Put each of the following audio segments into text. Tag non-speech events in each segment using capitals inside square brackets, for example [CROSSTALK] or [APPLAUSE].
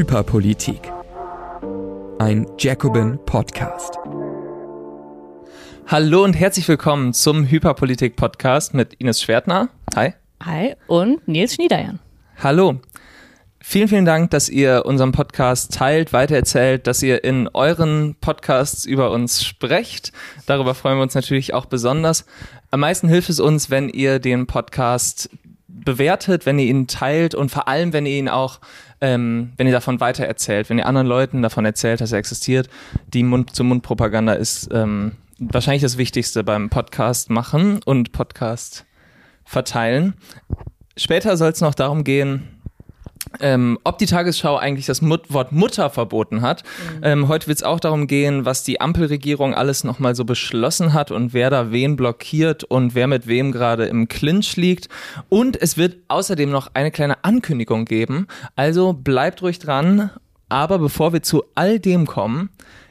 Hyperpolitik. Ein Jacobin Podcast. Hallo und herzlich willkommen zum Hyperpolitik Podcast mit Ines Schwertner. Hi. Hi und Nils Schniedern. Hallo. Vielen, vielen Dank, dass ihr unseren Podcast teilt, weitererzählt, dass ihr in euren Podcasts über uns sprecht. Darüber freuen wir uns natürlich auch besonders. Am meisten hilft es uns, wenn ihr den Podcast bewertet, wenn ihr ihn teilt und vor allem, wenn ihr ihn auch, ähm, wenn ihr davon weitererzählt, wenn ihr anderen Leuten davon erzählt, dass er existiert. Die Mund-zu-Mund-Propaganda ist ähm, wahrscheinlich das Wichtigste beim Podcast machen und Podcast verteilen. Später soll es noch darum gehen, ähm, ob die Tagesschau eigentlich das Mut Wort Mutter verboten hat. Mhm. Ähm, heute wird es auch darum gehen, was die Ampelregierung alles nochmal so beschlossen hat und wer da wen blockiert und wer mit wem gerade im Clinch liegt. Und es wird außerdem noch eine kleine Ankündigung geben. Also bleibt ruhig dran. Aber bevor wir zu all dem kommen,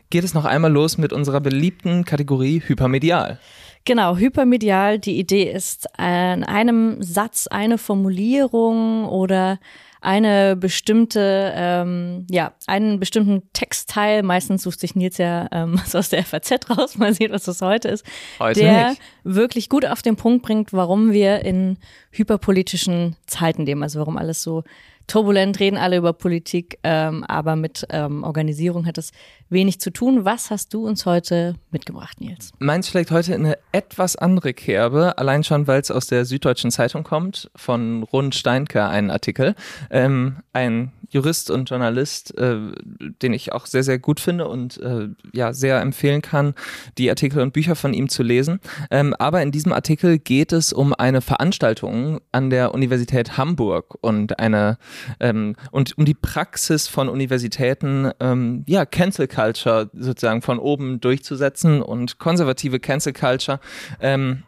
geht es noch einmal los mit unserer beliebten Kategorie Hypermedial. Genau, hypermedial. Die Idee ist, in einem Satz eine Formulierung oder eine bestimmte, ähm, ja, einen bestimmten Textteil, meistens sucht sich Nils ja ähm, [LAUGHS] was aus der FAZ raus, mal sehen, was das heute ist, heute der nicht. wirklich gut auf den Punkt bringt, warum wir in hyperpolitischen Zeiten leben, also warum alles so turbulent, reden alle über Politik, ähm, aber mit ähm, Organisierung hat es wenig zu tun. Was hast du uns heute mitgebracht, Nils? Meins vielleicht heute eine etwas andere Kerbe, allein schon, weil es aus der Süddeutschen Zeitung kommt, von Rund Steinke, ein Artikel. Ähm, ein Jurist und Journalist, äh, den ich auch sehr, sehr gut finde und äh, ja, sehr empfehlen kann, die Artikel und Bücher von ihm zu lesen. Ähm, aber in diesem Artikel geht es um eine Veranstaltung an der Universität Hamburg und eine ähm, und um die Praxis von Universitäten, ähm, ja, Cancel Culture sozusagen von oben durchzusetzen und konservative Cancel Culture. Ähm,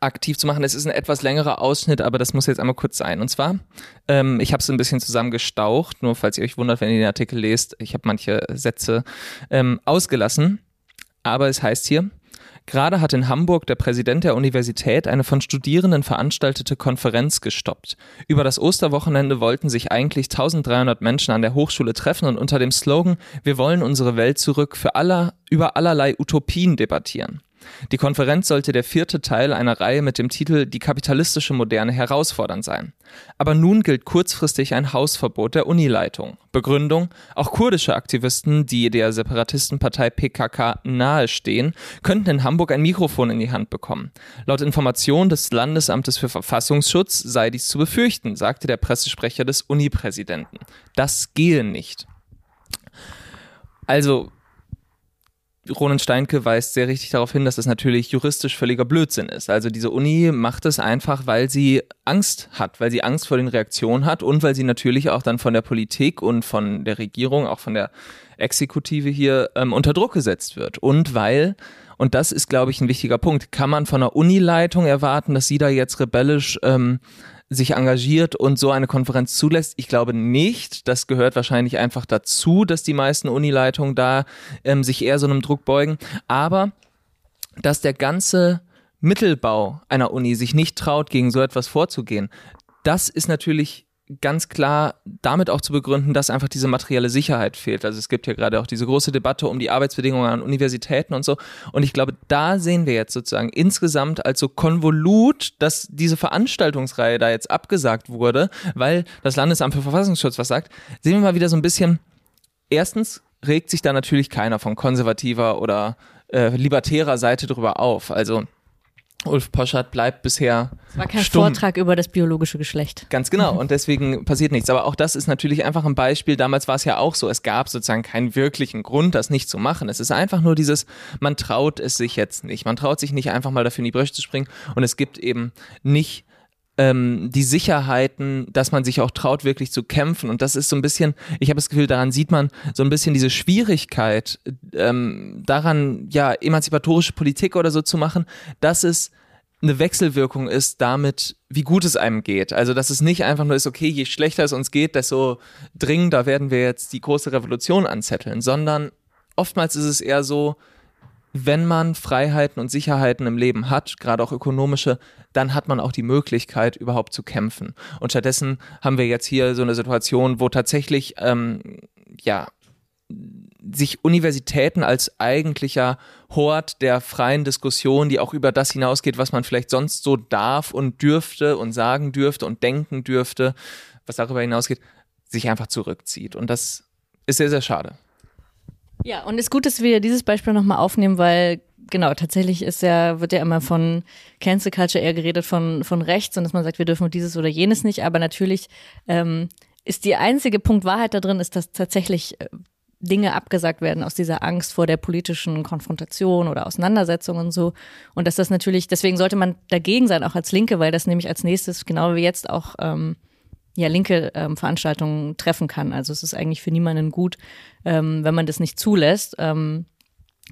aktiv zu machen. Es ist ein etwas längerer Ausschnitt, aber das muss jetzt einmal kurz sein. Und zwar, ähm, ich habe es ein bisschen zusammengestaucht, nur falls ihr euch wundert, wenn ihr den Artikel lest, ich habe manche Sätze ähm, ausgelassen. Aber es heißt hier, Gerade hat in Hamburg der Präsident der Universität eine von Studierenden veranstaltete Konferenz gestoppt. Über das Osterwochenende wollten sich eigentlich 1300 Menschen an der Hochschule treffen und unter dem Slogan Wir wollen unsere Welt zurück für aller, über allerlei Utopien debattieren. Die Konferenz sollte der vierte Teil einer Reihe mit dem Titel Die kapitalistische Moderne herausfordernd sein. Aber nun gilt kurzfristig ein Hausverbot der Unileitung. Begründung, auch kurdische Aktivisten, die der Separatistenpartei PKK nahestehen, könnten in Hamburg ein Mikrofon in die Hand bekommen. Laut Information des Landesamtes für Verfassungsschutz sei dies zu befürchten, sagte der Pressesprecher des Unipräsidenten. Das gehe nicht. Also, Ronen Steinke weist sehr richtig darauf hin, dass das natürlich juristisch völliger Blödsinn ist. Also diese Uni macht es einfach, weil sie Angst hat, weil sie Angst vor den Reaktionen hat und weil sie natürlich auch dann von der Politik und von der Regierung, auch von der Exekutive hier ähm, unter Druck gesetzt wird. Und weil und das ist, glaube ich, ein wichtiger Punkt. Kann man von der Unileitung erwarten, dass sie da jetzt rebellisch ähm, sich engagiert und so eine Konferenz zulässt. Ich glaube nicht. Das gehört wahrscheinlich einfach dazu, dass die meisten Unileitungen da ähm, sich eher so einem Druck beugen. Aber dass der ganze Mittelbau einer Uni sich nicht traut, gegen so etwas vorzugehen, das ist natürlich ganz klar damit auch zu begründen, dass einfach diese materielle Sicherheit fehlt. Also es gibt ja gerade auch diese große Debatte um die Arbeitsbedingungen an Universitäten und so. Und ich glaube, da sehen wir jetzt sozusagen insgesamt als so Konvolut, dass diese Veranstaltungsreihe da jetzt abgesagt wurde, weil das Landesamt für Verfassungsschutz was sagt, sehen wir mal wieder so ein bisschen, erstens regt sich da natürlich keiner von konservativer oder äh, libertärer Seite drüber auf. Also Ulf Poschert bleibt bisher. Es war kein stumm. Vortrag über das biologische Geschlecht. Ganz genau. [LAUGHS] Und deswegen passiert nichts. Aber auch das ist natürlich einfach ein Beispiel. Damals war es ja auch so. Es gab sozusagen keinen wirklichen Grund, das nicht zu machen. Es ist einfach nur dieses, man traut es sich jetzt nicht. Man traut sich nicht einfach mal dafür in die Brüche zu springen. Und es gibt eben nicht ähm, die Sicherheiten, dass man sich auch traut, wirklich zu kämpfen. Und das ist so ein bisschen, ich habe das Gefühl, daran sieht man so ein bisschen diese Schwierigkeit, ähm, daran, ja, emanzipatorische Politik oder so zu machen, dass es eine Wechselwirkung ist damit, wie gut es einem geht. Also, dass es nicht einfach nur ist, okay, je schlechter es uns geht, desto dringender werden wir jetzt die große Revolution anzetteln, sondern oftmals ist es eher so, wenn man Freiheiten und Sicherheiten im Leben hat, gerade auch ökonomische, dann hat man auch die Möglichkeit, überhaupt zu kämpfen. Und stattdessen haben wir jetzt hier so eine Situation, wo tatsächlich, ähm, ja, sich Universitäten als eigentlicher Hort der freien Diskussion, die auch über das hinausgeht, was man vielleicht sonst so darf und dürfte und sagen dürfte und denken dürfte, was darüber hinausgeht, sich einfach zurückzieht. Und das ist sehr, sehr schade. Ja, und es ist gut, dass wir dieses Beispiel nochmal aufnehmen, weil genau, tatsächlich ist ja, wird ja immer von Cancel Culture eher geredet von, von rechts und dass man sagt, wir dürfen dieses oder jenes nicht, aber natürlich ähm, ist die einzige Punkt Wahrheit da drin, ist, dass tatsächlich äh, Dinge abgesagt werden aus dieser Angst vor der politischen Konfrontation oder Auseinandersetzung und so. Und dass das natürlich, deswegen sollte man dagegen sein, auch als Linke, weil das nämlich als nächstes, genau wie jetzt auch ähm, ja, linke ähm, Veranstaltungen treffen kann. Also es ist eigentlich für niemanden gut, ähm, wenn man das nicht zulässt. Ähm,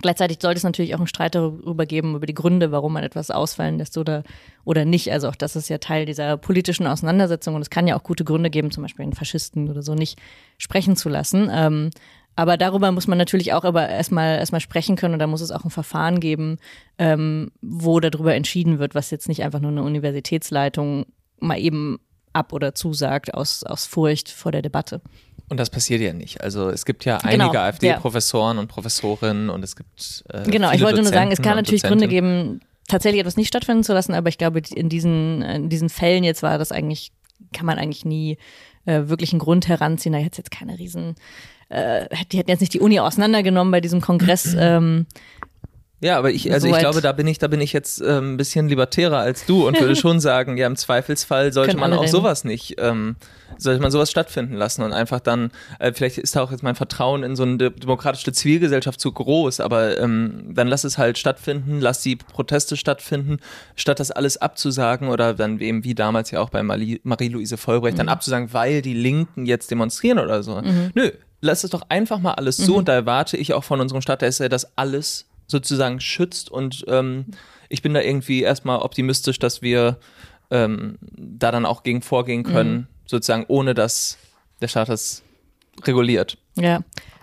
gleichzeitig sollte es natürlich auch einen Streit darüber geben, über die Gründe, warum man etwas ausfallen lässt oder, oder nicht. Also auch das ist ja Teil dieser politischen Auseinandersetzung und es kann ja auch gute Gründe geben, zum Beispiel einen Faschisten oder so nicht sprechen zu lassen. Ähm, aber darüber muss man natürlich auch aber erstmal erstmal sprechen können und da muss es auch ein Verfahren geben, ähm, wo darüber entschieden wird, was jetzt nicht einfach nur eine Universitätsleitung mal eben ab oder zusagt aus, aus Furcht vor der Debatte. Und das passiert ja nicht. Also es gibt ja einige genau, AfD-Professoren ja. und Professorinnen und es gibt äh, Genau, ich wollte nur sagen, es kann natürlich Gründe geben, tatsächlich etwas nicht stattfinden zu lassen, aber ich glaube, in diesen, in diesen Fällen jetzt war das eigentlich, kann man eigentlich nie äh, wirklich einen Grund heranziehen. Da hätte jetzt keine riesen, äh, die hätten jetzt nicht die Uni auseinandergenommen bei diesem Kongress. [CLEARS THROAT] Ähm, ja, aber ich, also so ich glaube, da bin ich, da bin ich jetzt äh, ein bisschen libertärer als du und würde [LAUGHS] schon sagen, ja, im Zweifelsfall sollte man auch sowas nicht, ähm, sollte man sowas stattfinden lassen und einfach dann, äh, vielleicht ist da auch jetzt mein Vertrauen in so eine demokratische Zivilgesellschaft zu groß, aber ähm, dann lass es halt stattfinden, lass die Proteste stattfinden, statt das alles abzusagen oder dann eben wie damals ja auch bei Marie-Louise Vollbrecht, mhm. dann abzusagen, weil die Linken jetzt demonstrieren oder so. Mhm. Nö, lass es doch einfach mal alles zu mhm. und da erwarte ich auch von unserem Stadtteil, dass alles sozusagen schützt und ähm, ich bin da irgendwie erstmal optimistisch, dass wir ähm, da dann auch gegen vorgehen können, mhm. sozusagen ohne dass der Staat das reguliert. Ja.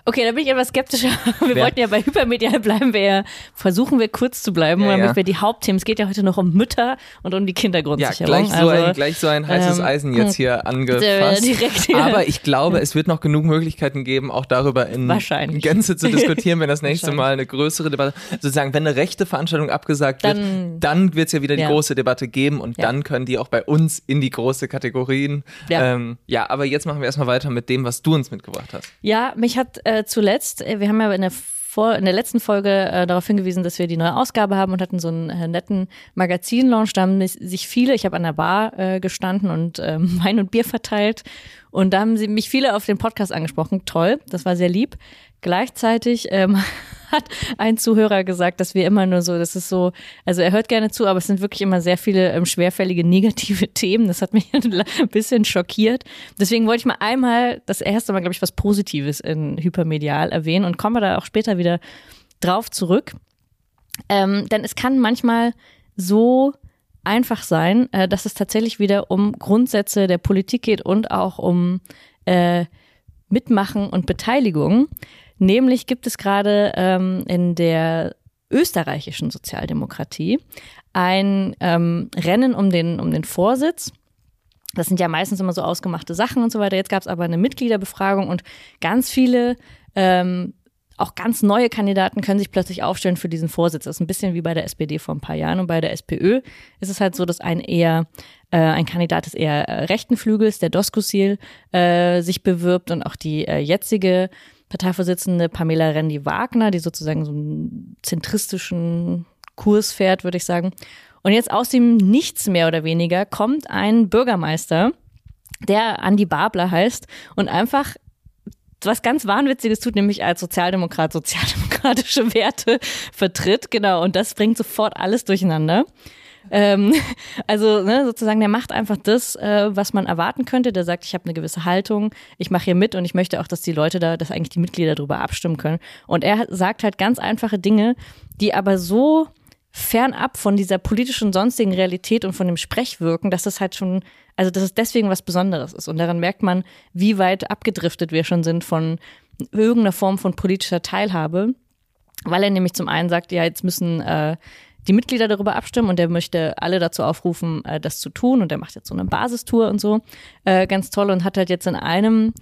Okay, da bin ich etwas skeptischer. [LAUGHS] Wir Wer? wollten ja bei Hypermedial bleiben, wir versuchen wir kurz zu bleiben, ja, damit ja. wir die Hauptthemen, es geht ja heute noch um Mütter und um die Kindergrundsicherung. Ja, gleich so, also, ein, gleich so ein heißes ähm, Eisen jetzt hier [LAUGHS] angefasst. Direkt hier. Aber ich glaube, es wird noch genug Möglichkeiten geben, auch darüber in Gänze zu diskutieren, wenn das [LAUGHS] nächste Mal eine größere Debatte, sozusagen, wenn eine rechte Veranstaltung abgesagt wird, dann, dann wird es ja wieder die große Debatte geben und dann können die auch bei uns in die große Kategorien. Ja. Ähm, ja, aber jetzt machen wir erstmal weiter mit dem, was du uns mitgebracht hast. Ja, mich hat äh, zuletzt, äh, wir haben ja in der vor, in der letzten Folge äh, darauf hingewiesen, dass wir die neue Ausgabe haben und hatten so einen äh, netten Magazin-Launch. Da haben sich viele, ich habe an der Bar äh, gestanden und äh, [LAUGHS] Wein und Bier verteilt. Und da haben sie mich viele auf den Podcast angesprochen. Toll, das war sehr lieb. Gleichzeitig ähm, [LAUGHS] hat ein Zuhörer gesagt, dass wir immer nur so, das ist so, also er hört gerne zu, aber es sind wirklich immer sehr viele ähm, schwerfällige [LAUGHS] negative Themen. Das hat mich [LAUGHS] ein bisschen schockiert. Deswegen wollte ich mal einmal das erste Mal, glaube ich, was Positives in Hypermedial erwähnen und komme da auch später wieder drauf zurück. Ähm, denn es kann manchmal so einfach sein, äh, dass es tatsächlich wieder um Grundsätze der Politik geht und auch um äh, Mitmachen und Beteiligung. Nämlich gibt es gerade ähm, in der österreichischen Sozialdemokratie ein ähm, Rennen um den, um den Vorsitz. Das sind ja meistens immer so ausgemachte Sachen und so weiter. Jetzt gab es aber eine Mitgliederbefragung und ganz viele, ähm, auch ganz neue Kandidaten können sich plötzlich aufstellen für diesen Vorsitz. Das ist ein bisschen wie bei der SPD vor ein paar Jahren. Und bei der SPÖ ist es halt so, dass ein eher äh, ein Kandidat des eher äh, rechten Flügels, der Doskozil, äh, sich bewirbt und auch die äh, jetzige Parteivorsitzende Pamela Rendi-Wagner, die sozusagen so einen zentristischen Kurs fährt, würde ich sagen. Und jetzt aus dem Nichts mehr oder weniger kommt ein Bürgermeister, der Andi Babler heißt und einfach was ganz Wahnwitziges tut, nämlich als Sozialdemokrat sozialdemokratische Werte vertritt. Genau, und das bringt sofort alles durcheinander. Ähm, [LAUGHS] also ne, sozusagen, der macht einfach das, äh, was man erwarten könnte. Der sagt, ich habe eine gewisse Haltung, ich mache hier mit und ich möchte auch, dass die Leute da, dass eigentlich die Mitglieder darüber abstimmen können. Und er sagt halt ganz einfache Dinge, die aber so fernab von dieser politischen sonstigen Realität und von dem Sprechwirken, dass das halt schon, also dass es deswegen was Besonderes ist. Und daran merkt man, wie weit abgedriftet wir schon sind von irgendeiner Form von politischer Teilhabe. weil er nämlich zum einen sagt, ja, jetzt müssen äh, die Mitglieder darüber abstimmen und er möchte alle dazu aufrufen, äh, das zu tun und er macht jetzt so eine Basistour und so. Äh, ganz toll und hat halt jetzt in einem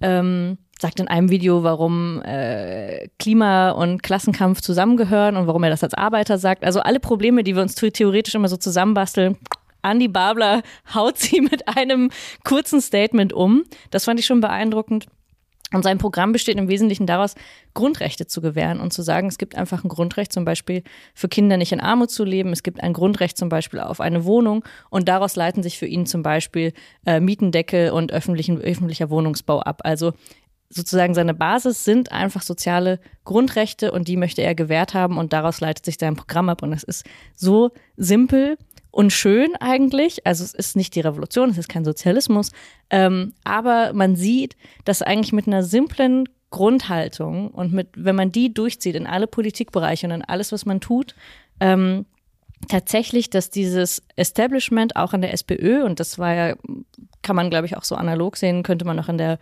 ähm, sagt in einem Video, warum äh, Klima und Klassenkampf zusammengehören und warum er das als Arbeiter sagt. Also alle Probleme, die wir uns theoretisch immer so zusammenbasteln, Andy Babler [LAUGHS] haut sie mit einem kurzen Statement um. Das fand ich schon beeindruckend. Und sein Programm besteht im Wesentlichen daraus, Grundrechte zu gewähren und zu sagen, es gibt einfach ein Grundrecht zum Beispiel für Kinder nicht in Armut zu leben, es gibt ein Grundrecht zum Beispiel auf eine Wohnung und daraus leiten sich für ihn zum Beispiel äh, Mietendeckel und öffentlichen, öffentlicher Wohnungsbau ab. Also sozusagen seine Basis sind einfach soziale Grundrechte und die möchte er gewährt haben und daraus leitet sich sein Programm ab und es ist so simpel und schön eigentlich. Also es ist nicht die Revolution, es ist kein Sozialismus, ähm, aber man sieht, dass eigentlich mit einer simplen Grundhaltung und mit, wenn man die durchzieht in alle Politikbereiche und in alles, was man tut, ähm, tatsächlich, dass dieses Establishment auch in der SPÖ, und das war ja, kann man glaube ich auch so analog sehen, könnte man auch in der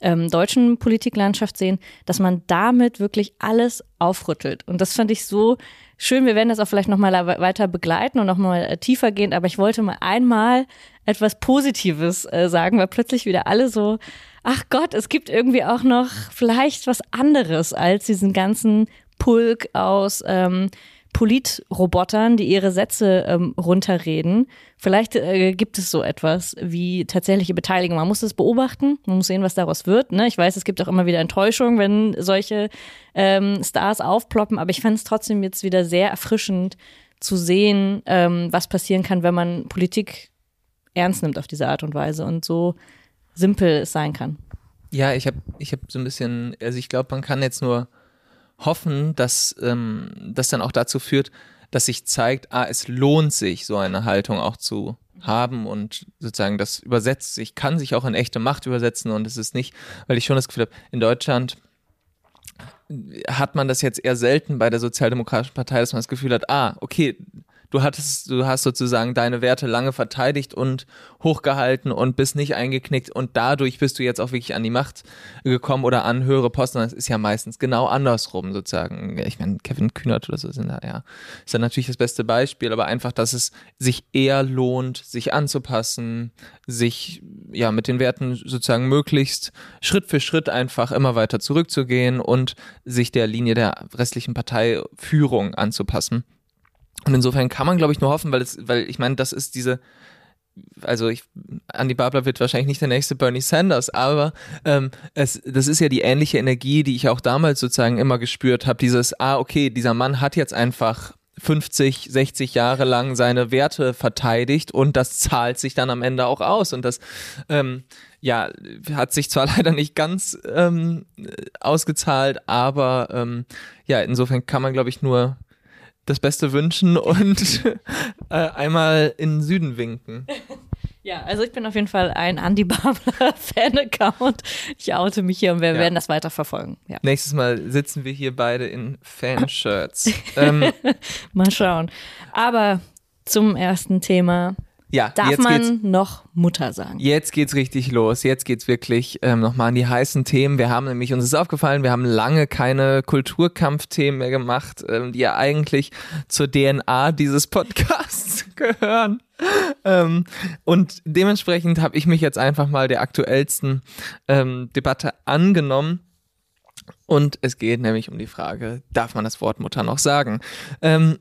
ähm, deutschen Politiklandschaft sehen, dass man damit wirklich alles aufrüttelt. Und das fand ich so schön. Wir werden das auch vielleicht nochmal weiter begleiten und nochmal äh, tiefer gehen, aber ich wollte mal einmal etwas Positives äh, sagen, weil plötzlich wieder alle so, ach Gott, es gibt irgendwie auch noch vielleicht was anderes als diesen ganzen Pulk aus ähm, Politrobotern, die ihre Sätze ähm, runterreden. Vielleicht äh, gibt es so etwas wie tatsächliche Beteiligung. Man muss es beobachten, man muss sehen, was daraus wird. Ne? Ich weiß, es gibt auch immer wieder Enttäuschung, wenn solche ähm, Stars aufploppen, aber ich fand es trotzdem jetzt wieder sehr erfrischend zu sehen, ähm, was passieren kann, wenn man Politik ernst nimmt auf diese Art und Weise und so simpel es sein kann. Ja, ich habe ich hab so ein bisschen, also ich glaube, man kann jetzt nur hoffen, dass ähm, das dann auch dazu führt, dass sich zeigt, ah, es lohnt sich, so eine Haltung auch zu haben und sozusagen das übersetzt sich, kann sich auch in echte Macht übersetzen und es ist nicht, weil ich schon das Gefühl habe, in Deutschland hat man das jetzt eher selten bei der Sozialdemokratischen Partei, dass man das Gefühl hat, ah, okay, du hattest, du hast sozusagen deine Werte lange verteidigt und hochgehalten und bist nicht eingeknickt und dadurch bist du jetzt auch wirklich an die Macht gekommen oder an höhere Posten. Das ist ja meistens genau andersrum sozusagen. Ich meine, Kevin Kühnert oder so sind da, ja, ist ja natürlich das beste Beispiel, aber einfach, dass es sich eher lohnt, sich anzupassen, sich ja mit den Werten sozusagen möglichst Schritt für Schritt einfach immer weiter zurückzugehen und sich der Linie der restlichen Parteiführung anzupassen. Und insofern kann man, glaube ich, nur hoffen, weil es, weil ich meine, das ist diese, also ich, Andy Babler wird wahrscheinlich nicht der nächste Bernie Sanders, aber ähm, es, das ist ja die ähnliche Energie, die ich auch damals sozusagen immer gespürt habe. Dieses, ah, okay, dieser Mann hat jetzt einfach 50, 60 Jahre lang seine Werte verteidigt und das zahlt sich dann am Ende auch aus. Und das, ähm, ja, hat sich zwar [LAUGHS] leider nicht ganz ähm, ausgezahlt, aber ähm, ja, insofern kann man, glaube ich, nur das Beste wünschen und [LAUGHS] äh, einmal in den Süden winken. [LAUGHS] Ja, also ich bin auf jeden Fall ein Andy Babler [LAUGHS] Fan-Account. Ich oute mich hier und wir ja. werden das weiter verfolgen. Ja. Nächstes Mal sitzen wir hier beide in Fanshirts. ähm, Mal schauen. Aber zum ersten Thema. Ja, Darf man noch Mutter sagen? Jetzt geht's richtig los. Jetzt geht's wirklich ähm, nochmal an die heißen Themen. Wir haben nämlich, uns ist aufgefallen, wir haben lange keine Kulturkampfthemen mehr gemacht, ähm, die ja eigentlich zur DNA dieses Podcasts [LAUGHS] gehören. Ähm, und dementsprechend habe ich mich jetzt einfach mal der aktuellsten ähm, Debatte angenommen. Und es geht nämlich um die Frage, darf man das Wort Mutter noch sagen? Ähm,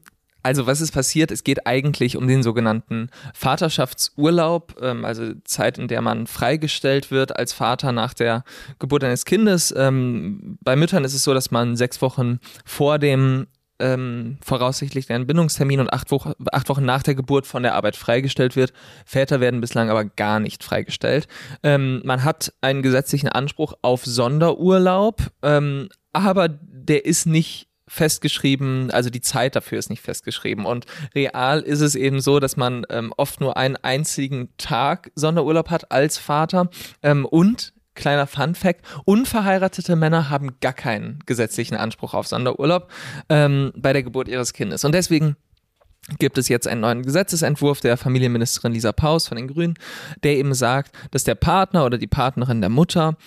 also was ist passiert? Es geht eigentlich um den sogenannten Vaterschaftsurlaub, ähm, also Zeit, in der man freigestellt wird als Vater nach der Geburt eines Kindes. Ähm, bei Müttern ist es so, dass man sechs Wochen vor dem ähm, voraussichtlich einen Bindungstermin und acht, Wochen, acht Wochen nach der Geburt von der Arbeit freigestellt wird. Väter werden bislang aber gar nicht freigestellt. Ähm, man hat einen gesetzlichen Anspruch auf Sonderurlaub, ähm, aber der ist nicht festgeschrieben, also die Zeit dafür ist nicht festgeschrieben. Und real ist es eben so, dass man ähm, oft nur einen einzigen Tag Sonderurlaub hat als Vater ähm, und kleiner Fun Fact, unverheiratete Männer haben gar keinen gesetzlichen Anspruch auf Sonderurlaub ähm, bei der Geburt ihres Kindes. Und deswegen gibt es jetzt einen neuen Gesetzesentwurf der Familienministerin Lisa Paus von den Grünen, der eben sagt, dass der Partner oder die Partnerin der Mutter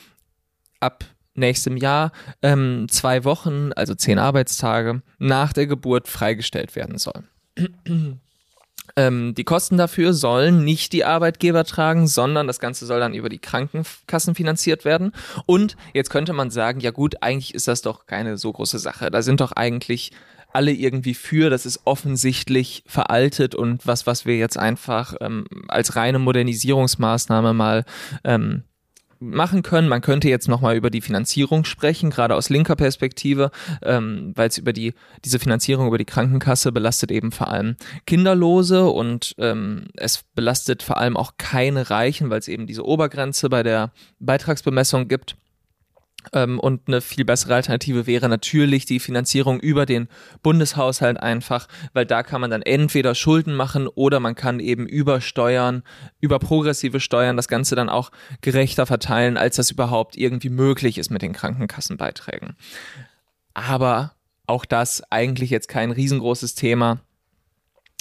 ab nächstem Jahr ähm, zwei Wochen, also zehn Arbeitstage nach der Geburt freigestellt werden soll. [CLEARS THROAT] Ähm, die Kosten dafür sollen nicht die Arbeitgeber tragen, sondern das Ganze soll dann über die Krankenkassen finanziert werden. Und jetzt könnte man sagen, ja gut, eigentlich ist das doch keine so große Sache. Da sind doch eigentlich alle irgendwie für, das ist offensichtlich veraltet und was, was wir jetzt einfach ähm, als reine Modernisierungsmaßnahme mal ähm, machen können. Man könnte jetzt nochmal über die Finanzierung sprechen, gerade aus linker Perspektive, ähm, weil es über die, diese Finanzierung über die Krankenkasse belastet eben vor allem Kinderlose und ähm, es belastet vor allem auch keine Reichen, weil es eben diese Obergrenze bei der Beitragsbemessung gibt. Ähm, und eine viel bessere Alternative wäre natürlich die Finanzierung über den Bundeshaushalt einfach, weil da kann man dann entweder Schulden machen oder man kann eben über Steuern, über progressive Steuern das Ganze dann auch gerechter verteilen, als das überhaupt irgendwie möglich ist mit den Krankenkassenbeiträgen. Aber auch das eigentlich jetzt kein riesengroßes Thema.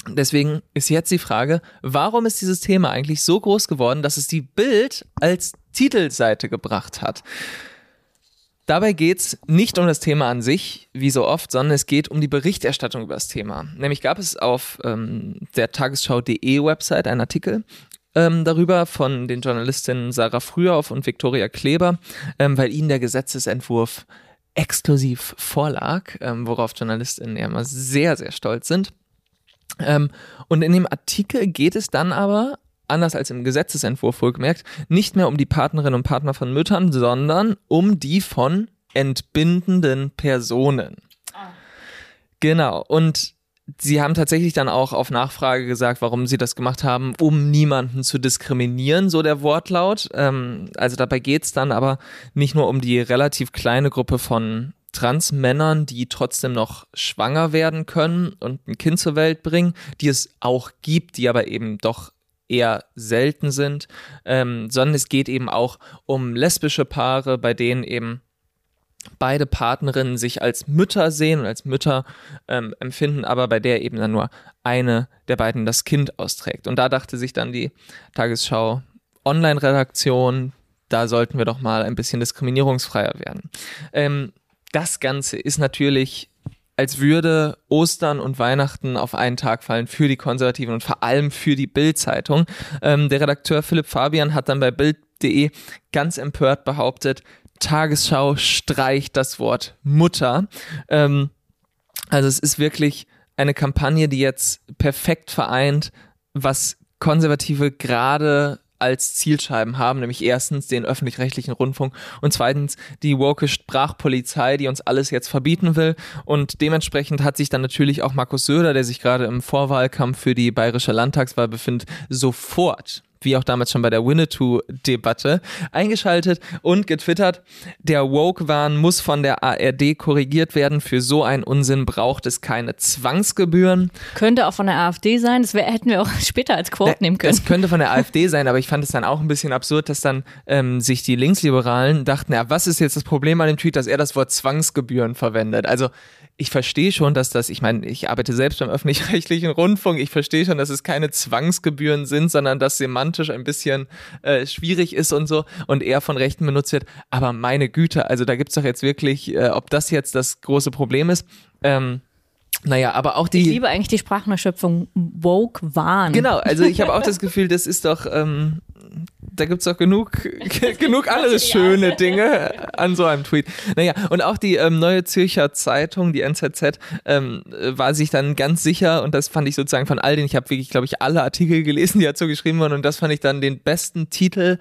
Deswegen ist jetzt die Frage, warum ist dieses Thema eigentlich so groß geworden, dass es die Bild als Titelseite gebracht hat? Dabei geht es nicht um das Thema an sich, wie so oft, sondern es geht um die Berichterstattung über das Thema. Nämlich gab es auf ähm, der Tagesschau.de Website einen Artikel ähm, darüber von den Journalistinnen Sarah Frühauf und Viktoria Kleber, ähm, weil ihnen der Gesetzesentwurf exklusiv vorlag, ähm, worauf JournalistInnen ja immer sehr, sehr stolz sind. Ähm, und in dem Artikel geht es dann aber anders als im Gesetzesentwurf wohlgemerkt, nicht mehr um die Partnerinnen und Partner von Müttern, sondern um die von entbindenden Personen. Ah. Genau. Und sie haben tatsächlich dann auch auf Nachfrage gesagt, warum sie das gemacht haben, um niemanden zu diskriminieren, so der Wortlaut. Ähm, also dabei geht es dann aber nicht nur um die relativ kleine Gruppe von Transmännern, die trotzdem noch schwanger werden können und ein Kind zur Welt bringen, die es auch gibt, die aber eben doch eher selten sind, ähm, sondern es geht eben auch um lesbische Paare, bei denen eben beide Partnerinnen sich als Mütter sehen und als Mütter ähm, empfinden, aber bei der eben dann nur eine der beiden das Kind austrägt. Und da dachte sich dann die Tagesschau Online-Redaktion, da sollten wir doch mal ein bisschen diskriminierungsfreier werden. Ähm, das Ganze ist natürlich als würde Ostern und Weihnachten auf einen Tag fallen für die Konservativen und vor allem für die Bild-Zeitung. Ähm, der Redakteur Philipp Fabian hat dann bei Bild.de ganz empört behauptet, Tagesschau streicht das Wort Mutter. Ähm, also es ist wirklich eine Kampagne, die jetzt perfekt vereint, was Konservative gerade als Zielscheiben haben, nämlich erstens den öffentlich-rechtlichen Rundfunk und zweitens die woke Sprachpolizei, die uns alles jetzt verbieten will. Und dementsprechend hat sich dann natürlich auch Markus Söder, der sich gerade im Vorwahlkampf für die bayerische Landtagswahl befindet, sofort wie auch damals schon bei der Winnetou-Debatte, eingeschaltet und getwittert, der Woke-Wahn muss von der ARD korrigiert werden. Für so einen Unsinn braucht es keine Zwangsgebühren. Könnte auch von der AfD sein, das wär, hätten wir auch [LAUGHS] später als Quote nehmen können. Das könnte von der AfD sein, aber ich fand es dann auch ein bisschen absurd, dass dann ähm, sich die Linksliberalen dachten, ja, was ist jetzt das Problem an dem Tweet, dass er das Wort Zwangsgebühren verwendet? Also ich verstehe schon, dass das, ich meine, ich arbeite selbst beim öffentlich-rechtlichen Rundfunk, ich verstehe schon, dass es keine Zwangsgebühren sind, sondern dass semantisch ein bisschen äh, schwierig ist und so und eher von Rechten benutzt wird. Aber meine Güte, also da gibt's doch jetzt wirklich, äh, ob das jetzt das große Problem ist. Ähm, naja, aber auch die. Ich liebe eigentlich die Sprachnerschöpfung woke Wahn. Genau, also ich habe auch [LAUGHS] das Gefühl, das ist doch, ähm, da gibt es doch genug, [LAUGHS] [LAUGHS] genug andere schöne Dinge an so einem Tweet. Naja, und auch die ähm, Neue Zürcher Zeitung, die NZZ, ähm, war sich dann ganz sicher, und das fand ich sozusagen von all den, ich habe wirklich, glaube ich, alle Artikel gelesen, die dazu geschrieben wurden, und das fand ich dann den besten Titel.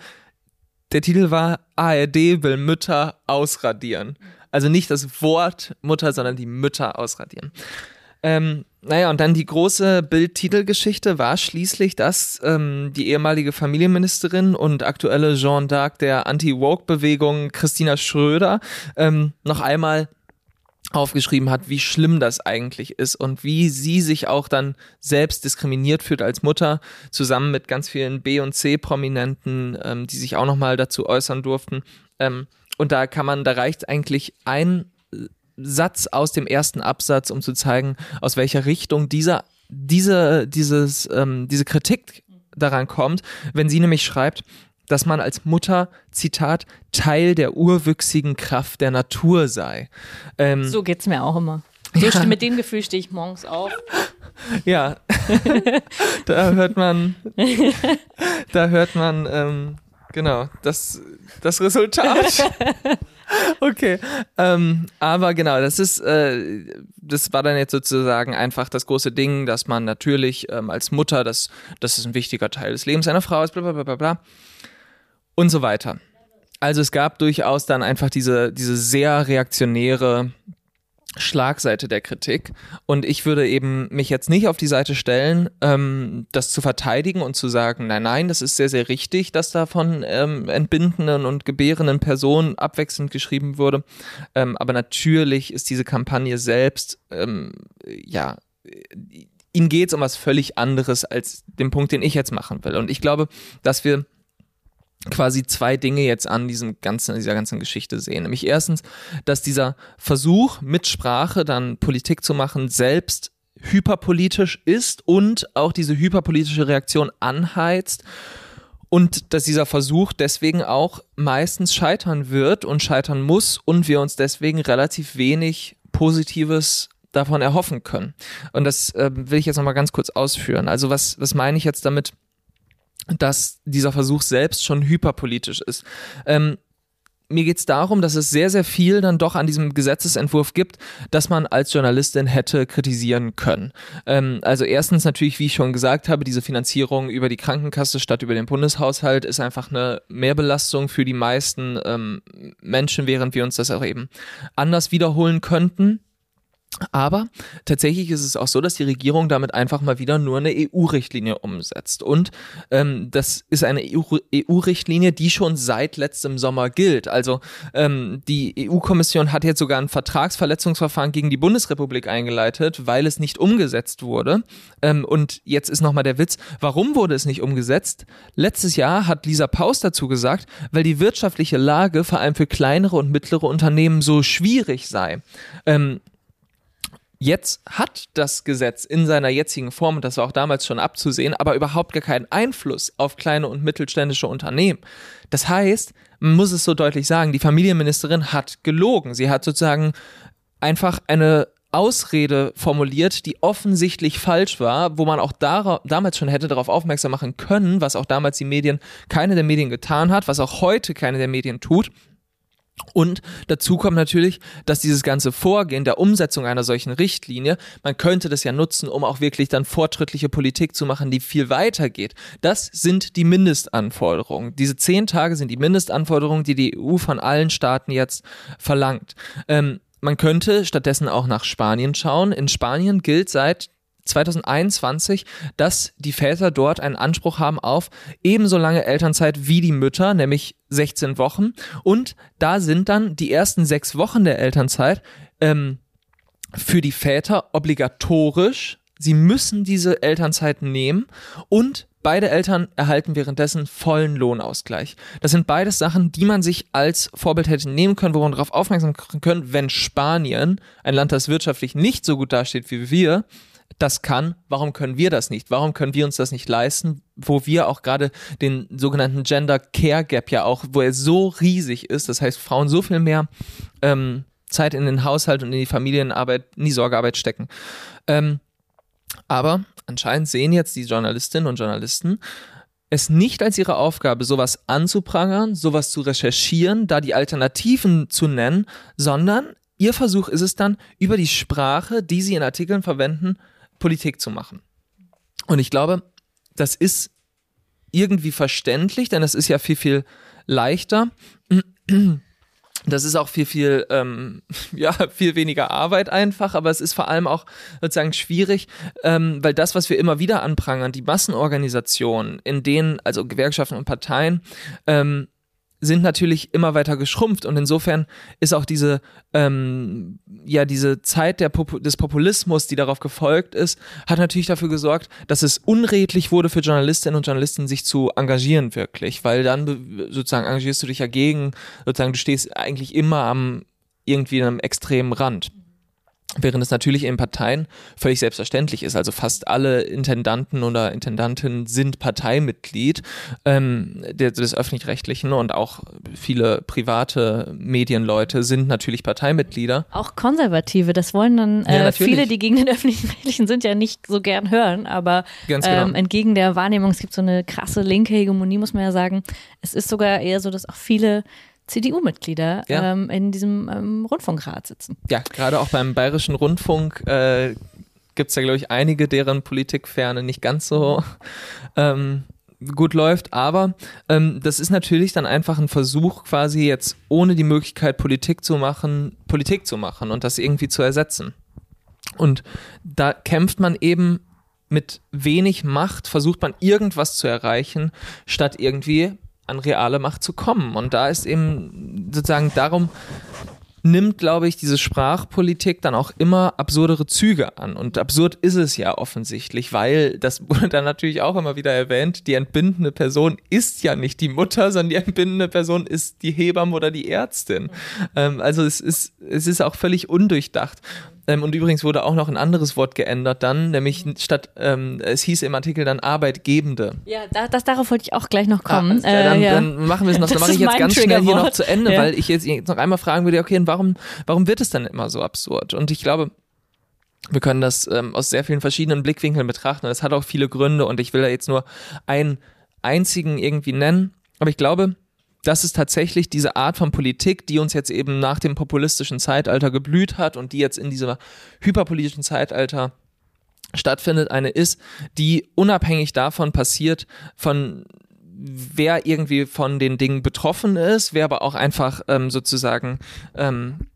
Der Titel war ARD will Mütter ausradieren. Also nicht das Wort Mutter, sondern die Mütter ausradieren. Ähm, naja, und dann die große Bildtitelgeschichte war schließlich, dass ähm, die ehemalige Familienministerin und aktuelle Jean d'Arc der Anti-Woke-Bewegung Christina Schröder ähm, noch einmal aufgeschrieben hat, wie schlimm das eigentlich ist und wie sie sich auch dann selbst diskriminiert fühlt als Mutter, zusammen mit ganz vielen B- und C-Prominenten, ähm, die sich auch nochmal dazu äußern durften. Ähm, und da kann man, da reicht eigentlich ein Satz aus dem ersten Absatz, um zu zeigen, aus welcher Richtung dieser, diese, dieses, ähm, diese Kritik daran kommt, wenn sie nämlich schreibt, dass man als Mutter, Zitat, Teil der urwüchsigen Kraft der Natur sei. Ähm, so geht's mir auch immer. So [LAUGHS] ja. mit dem Gefühl stehe ich morgens auf. [LAUGHS] Ja, [LAUGHS] da hört man, da hört man, ähm, genau, das, das Resultat. [LAUGHS] Okay, ähm, aber genau, das ist, äh, das war dann jetzt sozusagen einfach das große Ding, dass man natürlich ähm, als Mutter, das, das ist ein wichtiger Teil des Lebens einer Frau ist, bla bla bla bla und so weiter. Also es gab durchaus dann einfach diese, diese sehr reaktionäre Schlagseite der Kritik. Und ich würde eben mich jetzt nicht auf die Seite stellen, ähm, das zu verteidigen und zu sagen, nein, nein, das ist sehr, sehr richtig, dass da von ähm, entbindenden und gebärenden Personen abwechselnd geschrieben wurde. Ähm, aber natürlich ist diese Kampagne selbst, ähm, ja, ihnen geht es um was völlig anderes als den Punkt, den ich jetzt machen will. Und ich glaube, dass wir quasi zwei Dinge jetzt an diesem ganzen, dieser ganzen Geschichte sehen. Nämlich erstens, dass dieser Versuch, mit Sprache dann Politik zu machen, selbst hyperpolitisch ist und auch diese hyperpolitische Reaktion anheizt und dass dieser Versuch deswegen auch meistens scheitern wird und scheitern muss und wir uns deswegen relativ wenig Positives davon erhoffen können. Und das äh, will ich jetzt nochmal ganz kurz ausführen. Also was, was meine ich jetzt damit? Dass dieser Versuch selbst schon hyperpolitisch ist. Ähm, mir geht es darum, dass es sehr, sehr viel dann doch an diesem Gesetzesentwurf gibt, dass man als Journalistin hätte kritisieren können. Ähm, also erstens natürlich, wie ich schon gesagt habe, diese Finanzierung über die Krankenkasse statt über den Bundeshaushalt ist einfach eine Mehrbelastung für die meisten ähm, Menschen, während wir uns das auch eben anders wiederholen könnten. Aber tatsächlich ist es auch so, dass die Regierung damit einfach mal wieder nur eine EU-Richtlinie umsetzt. Und ähm, das ist eine EU-Richtlinie, die schon seit letztem Sommer gilt. Also ähm, die EU-Kommission hat jetzt sogar ein Vertragsverletzungsverfahren gegen die Bundesrepublik eingeleitet, weil es nicht umgesetzt wurde. Ähm, und jetzt ist nochmal der Witz, warum wurde es nicht umgesetzt? Letztes Jahr hat Lisa Paus dazu gesagt, weil die wirtschaftliche Lage vor allem für kleinere und mittlere Unternehmen so schwierig sei. Ähm, Jetzt hat das Gesetz in seiner jetzigen Form, und das war auch damals schon abzusehen, aber überhaupt gar keinen Einfluss auf kleine und mittelständische Unternehmen. Das heißt, man muss es so deutlich sagen, die Familienministerin hat gelogen. Sie hat sozusagen einfach eine Ausrede formuliert, die offensichtlich falsch war, wo man auch damals schon hätte darauf aufmerksam machen können, was auch damals die Medien, keine der Medien getan hat, was auch heute keine der Medien tut. Und dazu kommt natürlich, dass dieses ganze Vorgehen der Umsetzung einer solchen Richtlinie, man könnte das ja nutzen, um auch wirklich dann fortschrittliche Politik zu machen, die viel weiter geht. Das sind die Mindestanforderungen. Diese zehn Tage sind die Mindestanforderungen, die die EU von allen Staaten jetzt verlangt. Ähm, man könnte stattdessen auch nach Spanien schauen. In Spanien gilt seit 2021, dass die Väter dort einen Anspruch haben auf ebenso lange Elternzeit wie die Mütter, nämlich 16 Wochen. Und da sind dann die ersten sechs Wochen der Elternzeit ähm, für die Väter obligatorisch. Sie müssen diese Elternzeit nehmen und Beide Eltern erhalten währenddessen vollen Lohnausgleich. Das sind beides Sachen, die man sich als Vorbild hätte nehmen können, wo man darauf aufmerksam machen können, wenn Spanien, ein Land, das wirtschaftlich nicht so gut dasteht wie wir, das kann, warum können wir das nicht? Warum können wir uns das nicht leisten, wo wir auch gerade den sogenannten Gender Care Gap ja auch, wo er so riesig ist, das heißt Frauen so viel mehr ähm, Zeit in den Haushalt und in die Familienarbeit, in die Sorgearbeit stecken. Ähm, aber anscheinend sehen jetzt die Journalistinnen und Journalisten es nicht als ihre Aufgabe, sowas anzuprangern, sowas zu recherchieren, da die Alternativen zu nennen, sondern ihr Versuch ist es dann, über die Sprache, die sie in Artikeln verwenden, Politik zu machen. Und ich glaube, das ist irgendwie verständlich, denn es ist ja viel, viel leichter. Das ist auch viel, viel, ähm, [LAUGHS] ja, viel weniger Arbeit einfach, aber es ist vor allem auch sozusagen schwierig, ähm, weil das, was wir immer wieder anprangern, die Massenorganisationen, in denen, also Gewerkschaften und Parteien, ähm, sind natürlich immer weiter geschrumpft und insofern ist auch diese ähm, ja diese Zeit Pop des Populismus, die darauf gefolgt ist, hat natürlich dafür gesorgt, dass es unredlich wurde für Journalistinnen und Journalisten sich zu engagieren wirklich, weil dann sozusagen engagierst du dich ja gegen sozusagen du stehst eigentlich immer am irgendwie einem extremen Rand. Während es natürlich in Parteien völlig selbstverständlich ist. Also fast alle Intendanten oder Intendantinnen sind Parteimitglied ähm, des öffentlich-rechtlichen und auch viele private Medienleute sind natürlich Parteimitglieder. Auch Konservative, das wollen dann äh, ja, viele, die gegen den öffentlich-rechtlichen sind, ja nicht so gern hören, aber genau. ähm, entgegen der Wahrnehmung, es gibt so eine krasse linke Hegemonie, muss man ja sagen. Es ist sogar eher so, dass auch viele CDU-Mitglieder ja. ähm, in diesem ähm, Rundfunkrat sitzen. Ja, gerade auch beim Bayerischen Rundfunk äh, gibt es ja, glaube ich, einige, deren Politikferne nicht ganz so ähm, gut läuft. Aber ähm, das ist natürlich dann einfach ein Versuch, quasi jetzt ohne die Möglichkeit, Politik zu machen, Politik zu machen und das irgendwie zu ersetzen. Und da kämpft man eben mit wenig Macht, versucht man irgendwas zu erreichen, statt irgendwie an reale Macht zu kommen. Und da ist eben sozusagen darum nimmt, glaube ich, diese Sprachpolitik dann auch immer absurdere Züge an. Und absurd ist es ja offensichtlich, weil, das [LAUGHS] wurde dann natürlich auch immer wieder erwähnt, die entbindende Person ist ja nicht die Mutter, sondern die entbindende Person ist die Hebamme oder die Ärztin. Ähm, also es ist, es ist auch völlig undurchdacht. Ähm, und übrigens wurde auch noch ein anderes Wort geändert dann, nämlich statt, ähm, es hieß im Artikel dann Arbeitgebende. Ja, da, das, darauf wollte ich auch gleich noch kommen. Ah, äh, dann, ja. dann, machen wir es noch, [LAUGHS] dann mache ich jetzt ganz schnell hier noch zu Ende, ja. weil ich jetzt noch einmal fragen würde, okay, und warum, warum wird es dann immer so absurd? Und ich glaube, wir können das ähm, aus sehr vielen verschiedenen Blickwinkeln betrachten. Das hat auch viele Gründe und ich will da jetzt nur einen einzigen irgendwie nennen. Aber ich glaube, das ist tatsächlich diese Art von Politik, die uns jetzt eben nach dem populistischen Zeitalter geblüht hat und die jetzt in diesem hyperpolitischen Zeitalter stattfindet, eine ist, die unabhängig davon passiert, von wer irgendwie von den Dingen betroffen ist, wer aber auch einfach ähm, sozusagen ähm,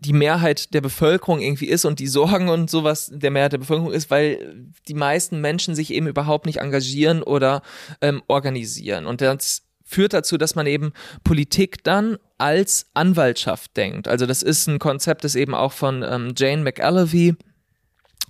die Mehrheit der Bevölkerung irgendwie ist und die Sorgen und sowas der Mehrheit der Bevölkerung ist, weil die meisten Menschen sich eben überhaupt nicht engagieren oder ähm, organisieren. Und das führt dazu, dass man eben Politik dann als Anwaltschaft denkt. Also das ist ein Konzept, das eben auch von ähm, Jane McAlevey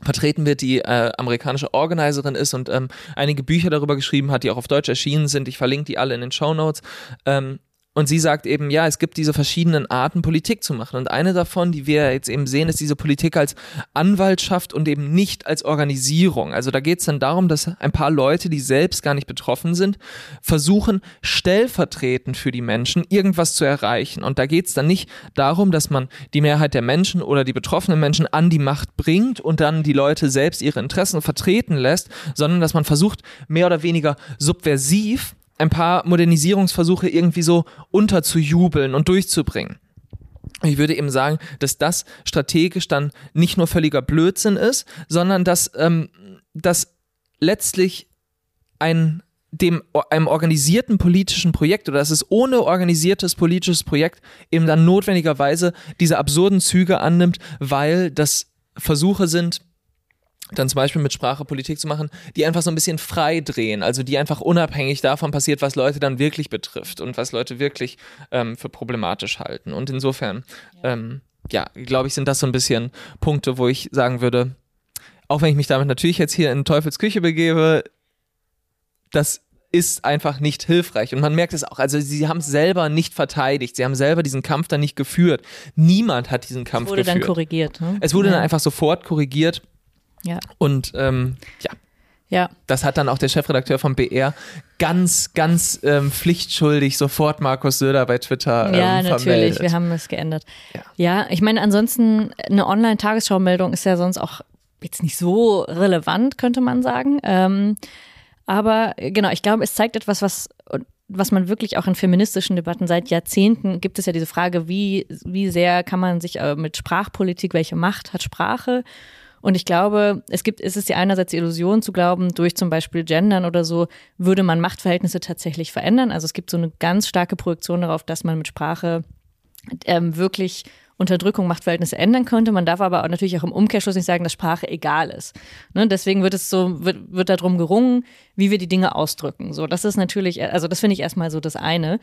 vertreten wird, die äh, amerikanische Organizerin ist und ähm, einige Bücher darüber geschrieben hat, die auch auf Deutsch erschienen sind. Ich verlinke die alle in den Show Notes. Ähm, und sie sagt eben, ja, es gibt diese verschiedenen Arten, Politik zu machen. Und eine davon, die wir jetzt eben sehen, ist diese Politik als Anwaltschaft und eben nicht als Organisierung. Also da geht es dann darum, dass ein paar Leute, die selbst gar nicht betroffen sind, versuchen, stellvertretend für die Menschen irgendwas zu erreichen. Und da geht es dann nicht darum, dass man die Mehrheit der Menschen oder die betroffenen Menschen an die Macht bringt und dann die Leute selbst ihre Interessen vertreten lässt, sondern dass man versucht, mehr oder weniger subversiv ein paar Modernisierungsversuche irgendwie so unterzujubeln und durchzubringen. Ich würde eben sagen, dass das strategisch dann nicht nur völliger Blödsinn ist, sondern dass ähm, das letztlich ein dem einem organisierten politischen Projekt oder dass es ohne organisiertes politisches Projekt eben dann notwendigerweise diese absurden Züge annimmt, weil das Versuche sind, dann zum Beispiel mit Sprache Politik zu machen, die einfach so ein bisschen frei drehen, also die einfach unabhängig davon passiert, was Leute dann wirklich betrifft und was Leute wirklich ähm, für problematisch halten. Und insofern, ja, ähm, ja glaube ich, sind das so ein bisschen Punkte, wo ich sagen würde, auch wenn ich mich damit natürlich jetzt hier in Teufels Küche begebe, das ist einfach nicht hilfreich. Und man merkt es auch. Also sie haben es selber nicht verteidigt. Sie haben selber diesen Kampf dann nicht geführt. Niemand hat diesen Kampf geführt. Es wurde dann korrigiert. Ne? Es wurde ja. dann einfach sofort korrigiert. Ja. Und ähm, ja. Ja. Das hat dann auch der Chefredakteur vom BR ganz, ganz ähm, pflichtschuldig sofort Markus Söder bei Twitter ähm, Ja, natürlich, vermeldet. wir haben es geändert. Ja. ja, ich meine, ansonsten eine Online-Tagesschau-Meldung ist ja sonst auch jetzt nicht so relevant, könnte man sagen. Ähm, aber genau, ich glaube, es zeigt etwas, was was man wirklich auch in feministischen Debatten seit Jahrzehnten gibt es ja diese Frage, wie, wie sehr kann man sich äh, mit Sprachpolitik, welche Macht hat Sprache und ich glaube, es gibt, es ist ja einerseits die Illusion zu glauben, durch zum Beispiel Gendern oder so würde man Machtverhältnisse tatsächlich verändern. Also es gibt so eine ganz starke Projektion darauf, dass man mit Sprache ähm, wirklich Unterdrückung, Machtverhältnisse ändern könnte. Man darf aber auch natürlich auch im Umkehrschluss nicht sagen, dass Sprache egal ist. Ne? Deswegen wird es so, wird, wird darum gerungen, wie wir die Dinge ausdrücken. So, das ist natürlich, also das finde ich erstmal so das eine.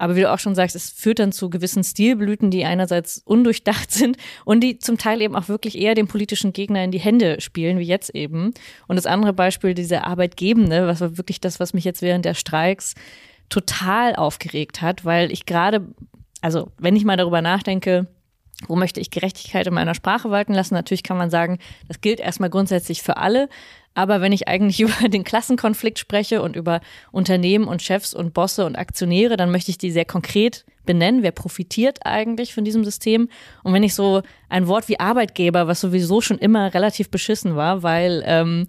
Aber wie du auch schon sagst, es führt dann zu gewissen Stilblüten, die einerseits undurchdacht [LAUGHS] sind und die zum Teil eben auch wirklich eher dem politischen Gegner in die Hände spielen, wie jetzt eben. Und das andere Beispiel, diese Arbeitgebende, was war wirklich das, was mich jetzt während der Streiks total aufgeregt hat, weil ich gerade, also wenn ich mal darüber nachdenke, Wo möchte ich Gerechtigkeit in meiner Sprache walten lassen? Natürlich kann man sagen, das gilt erstmal grundsätzlich für alle. Aber wenn ich eigentlich [LAUGHS] über den Klassenkonflikt spreche und über Unternehmen und Chefs und Bosse und Aktionäre, dann möchte ich die sehr konkret benennen. Wer profitiert eigentlich von diesem System? Und wenn ich so ein Wort wie Arbeitgeber, was sowieso schon immer relativ beschissen war, weil ähm,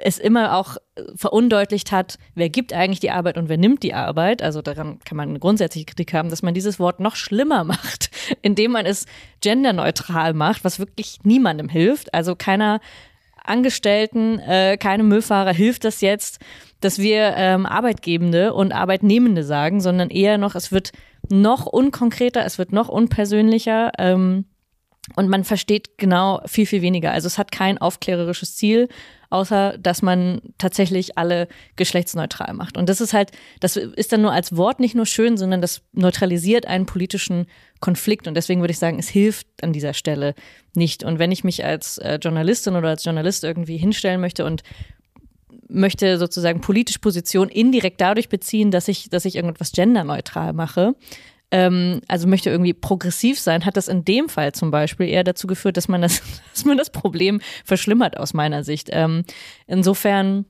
es immer auch verundeutlicht hat, wer gibt eigentlich die Arbeit und wer nimmt die Arbeit. Also daran kann man eine grundsätzliche Kritik haben, dass man dieses Wort noch schlimmer [LAUGHS] macht, indem man es genderneutral macht, was wirklich niemandem hilft. Also keiner Angestellten, äh, keine Müllfahrer hilft das jetzt, dass wir ähm, Arbeitgebende und Arbeitnehmende sagen, sondern eher noch, es wird noch unkonkreter, es wird noch unpersönlicher. Ähm, und man versteht genau viel, viel weniger. Also es hat kein aufklärerisches Ziel, außer dass man tatsächlich alle geschlechtsneutral macht. Und das ist halt, das ist dann nur als Wort nicht nur schön, sondern das neutralisiert einen politischen Konflikt. Und deswegen würde ich sagen, es hilft an dieser Stelle nicht. Und wenn ich mich als äh, Journalistin oder als Journalist irgendwie hinstellen möchte und möchte sozusagen politisch Position indirekt dadurch beziehen, dass ich, dass ich irgendwas genderneutral mache, ähm, also möchte irgendwie progressiv sein, hat das in dem Fall zum Beispiel eher dazu geführt, dass man das, [LAUGHS] dass man das Problem verschlimmert aus meiner Sicht. Ähm, insofern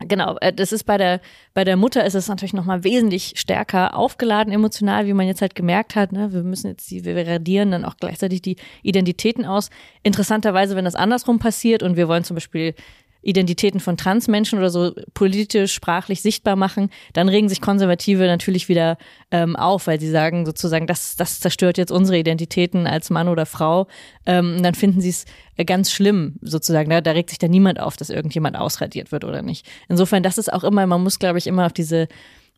Genau, äh, das ist bei der bei der Mutter ist es natürlich noch mal wesentlich stärker aufgeladen emotional, wie man jetzt halt gemerkt hat. Ne? Wir müssen jetzt die, wir radieren dann auch gleichzeitig die Identitäten aus. Interessanterweise, wenn das andersrum passiert und wir wollen zum Beispiel Identitäten von Transmenschen oder so politisch, sprachlich sichtbar machen, dann regen sich Konservative natürlich wieder ähm, auf, weil sie sagen sozusagen, das, das zerstört jetzt unsere Identitäten als Mann oder Frau. Ähm, dann finden sie es äh, ganz schlimm sozusagen. Da, da regt sich dann niemand auf, dass irgendjemand ausradiert wird oder nicht. Insofern, das ist auch immer, man muss, glaube ich, immer auf diese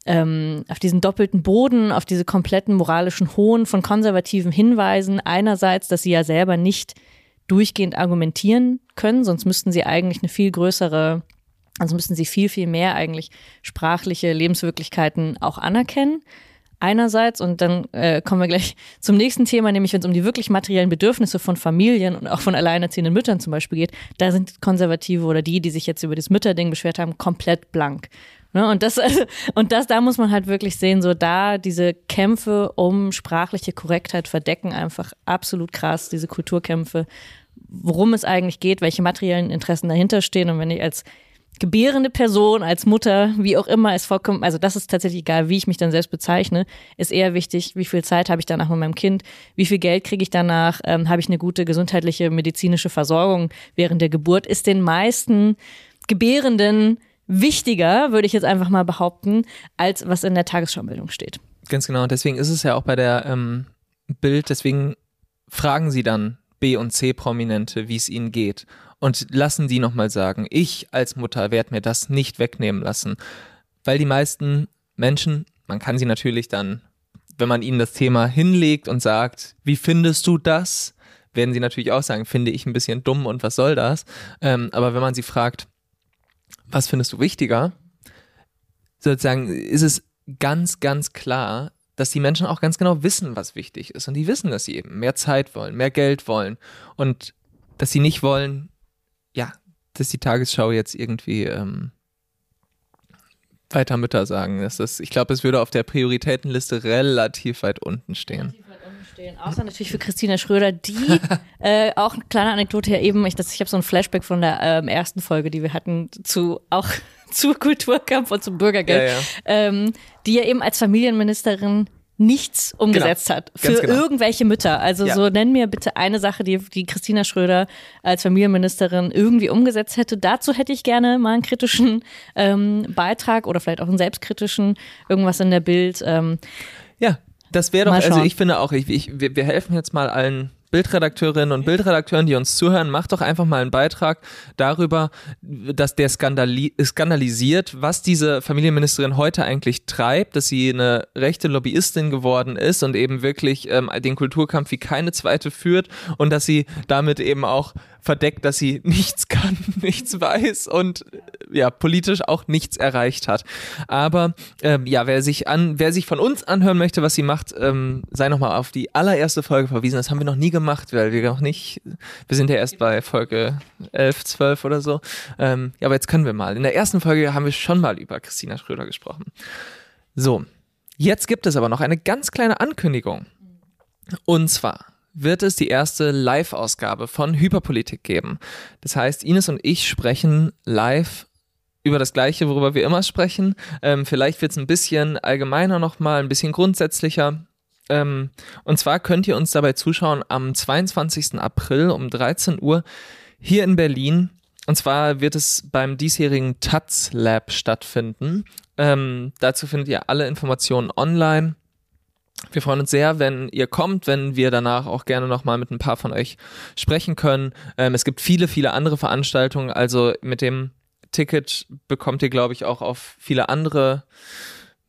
ähm, auf diesen doppelten Boden, auf diese kompletten moralischen Hohn von konservativen Hinweisen. Einerseits, dass sie ja selber nicht durchgehend argumentieren können, sonst müssten sie eigentlich eine viel größere, also müssten sie viel, viel mehr eigentlich sprachliche Lebenswirklichkeiten auch anerkennen. Einerseits, und dann äh, kommen wir gleich [LAUGHS] zum nächsten Thema, nämlich wenn es um die wirklich materiellen Bedürfnisse von Familien und auch von alleinerziehenden Müttern zum Beispiel geht, da sind Konservative oder die, die sich jetzt über das Mütterding beschwert haben, komplett blank. Ne? Und das, [LAUGHS] und das, da muss man halt wirklich sehen, so da diese Kämpfe um sprachliche Korrektheit verdecken einfach absolut krass, diese Kulturkämpfe, worum es eigentlich geht, welche materiellen Interessen dahinter stehen. Und wenn ich als gebärende Person, als Mutter, wie auch immer es vorkommt, also das ist tatsächlich egal, wie ich mich dann selbst bezeichne, ist eher wichtig, wie viel Zeit habe ich danach mit meinem Kind, wie viel Geld kriege ich danach, ähm, habe ich eine gute gesundheitliche, medizinische Versorgung während der Geburt, ist den meisten Gebärenden wichtiger, würde ich jetzt einfach mal behaupten, als was in der Tagesschaumeldung steht. Ganz genau. Und deswegen ist es ja auch bei der ähm, Bild, deswegen fragen sie dann B- und C-Prominente, wie es ihnen geht. Und lassen die nochmal sagen, ich als Mutter werde mir das nicht wegnehmen lassen. Weil die meisten Menschen, man kann sie natürlich dann, wenn man ihnen das Thema hinlegt und sagt, wie findest du das? Werden sie natürlich auch sagen, finde ich ein bisschen dumm und was soll das? Ähm, aber wenn man sie fragt, was findest du wichtiger? Sozusagen ist es ganz, ganz klar, dass die Menschen auch ganz genau wissen, was wichtig ist. Und die wissen, dass sie eben mehr Zeit wollen, mehr Geld wollen und dass sie nicht wollen, ja, dass die Tagesschau jetzt irgendwie ähm, weiter Mütter sagen. Das ist, ich glaube, es würde auf der Prioritätenliste relativ weit unten stehen. Stehen. Außer natürlich für Christina Schröder, die [LAUGHS] äh, auch eine kleine Anekdote hier eben, ich, ich habe so ein Flashback von der ähm, ersten Folge, die wir hatten zu auch [LAUGHS] zu Kulturkampf und zum Bürgergeld, ja, ja. Ähm, die ja eben als Familienministerin nichts umgesetzt genau. hat für genau. irgendwelche Mütter. Also ja. so nenn mir bitte eine Sache, die, die Christina Schröder als Familienministerin irgendwie umgesetzt hätte. Dazu hätte ich gerne mal einen kritischen ähm, Beitrag oder vielleicht auch einen selbstkritischen, irgendwas in der Bild. Ähm, ja, das wäre doch, also ich finde auch, ich, ich, wir, wir helfen jetzt mal allen Bildredakteurinnen und Bildredakteuren, die uns zuhören, macht doch einfach mal einen Beitrag darüber, dass der skandali skandalisiert, was diese Familienministerin heute eigentlich treibt, dass sie eine rechte Lobbyistin geworden ist und eben wirklich ähm, den Kulturkampf wie keine zweite führt und dass sie damit eben auch verdeckt, dass sie nichts kann, [LAUGHS] nichts weiß und ja, politisch auch nichts erreicht hat. Aber ähm, ja, wer sich an, wer sich von uns anhören möchte, was sie macht, ähm, sei nochmal auf die allererste Folge verwiesen. Das haben wir noch nie gemacht, weil wir noch nicht, wir sind ja erst bei Folge 11, 12 oder so. Ähm, ja, aber jetzt können wir mal. In der ersten Folge haben wir schon mal über Christina Schröder gesprochen. So, jetzt gibt es aber noch eine ganz kleine Ankündigung. Und zwar wird es die erste Live-Ausgabe von Hyperpolitik geben. Das heißt, Ines und ich sprechen live über das Gleiche, worüber wir immer sprechen. Ähm, vielleicht wird es ein bisschen allgemeiner nochmal, ein bisschen grundsätzlicher. Ähm, und zwar könnt ihr uns dabei zuschauen am 22. April um 13 Uhr hier in Berlin. Und zwar wird es beim diesjährigen Taz Lab stattfinden. Ähm, dazu findet ihr alle Informationen online. Wir freuen uns sehr, wenn ihr kommt, wenn wir danach auch gerne nochmal mit ein paar von euch sprechen können. Ähm, es gibt viele, viele andere Veranstaltungen. Also mit dem Ticket bekommt ihr, glaube ich, auch auf viele andere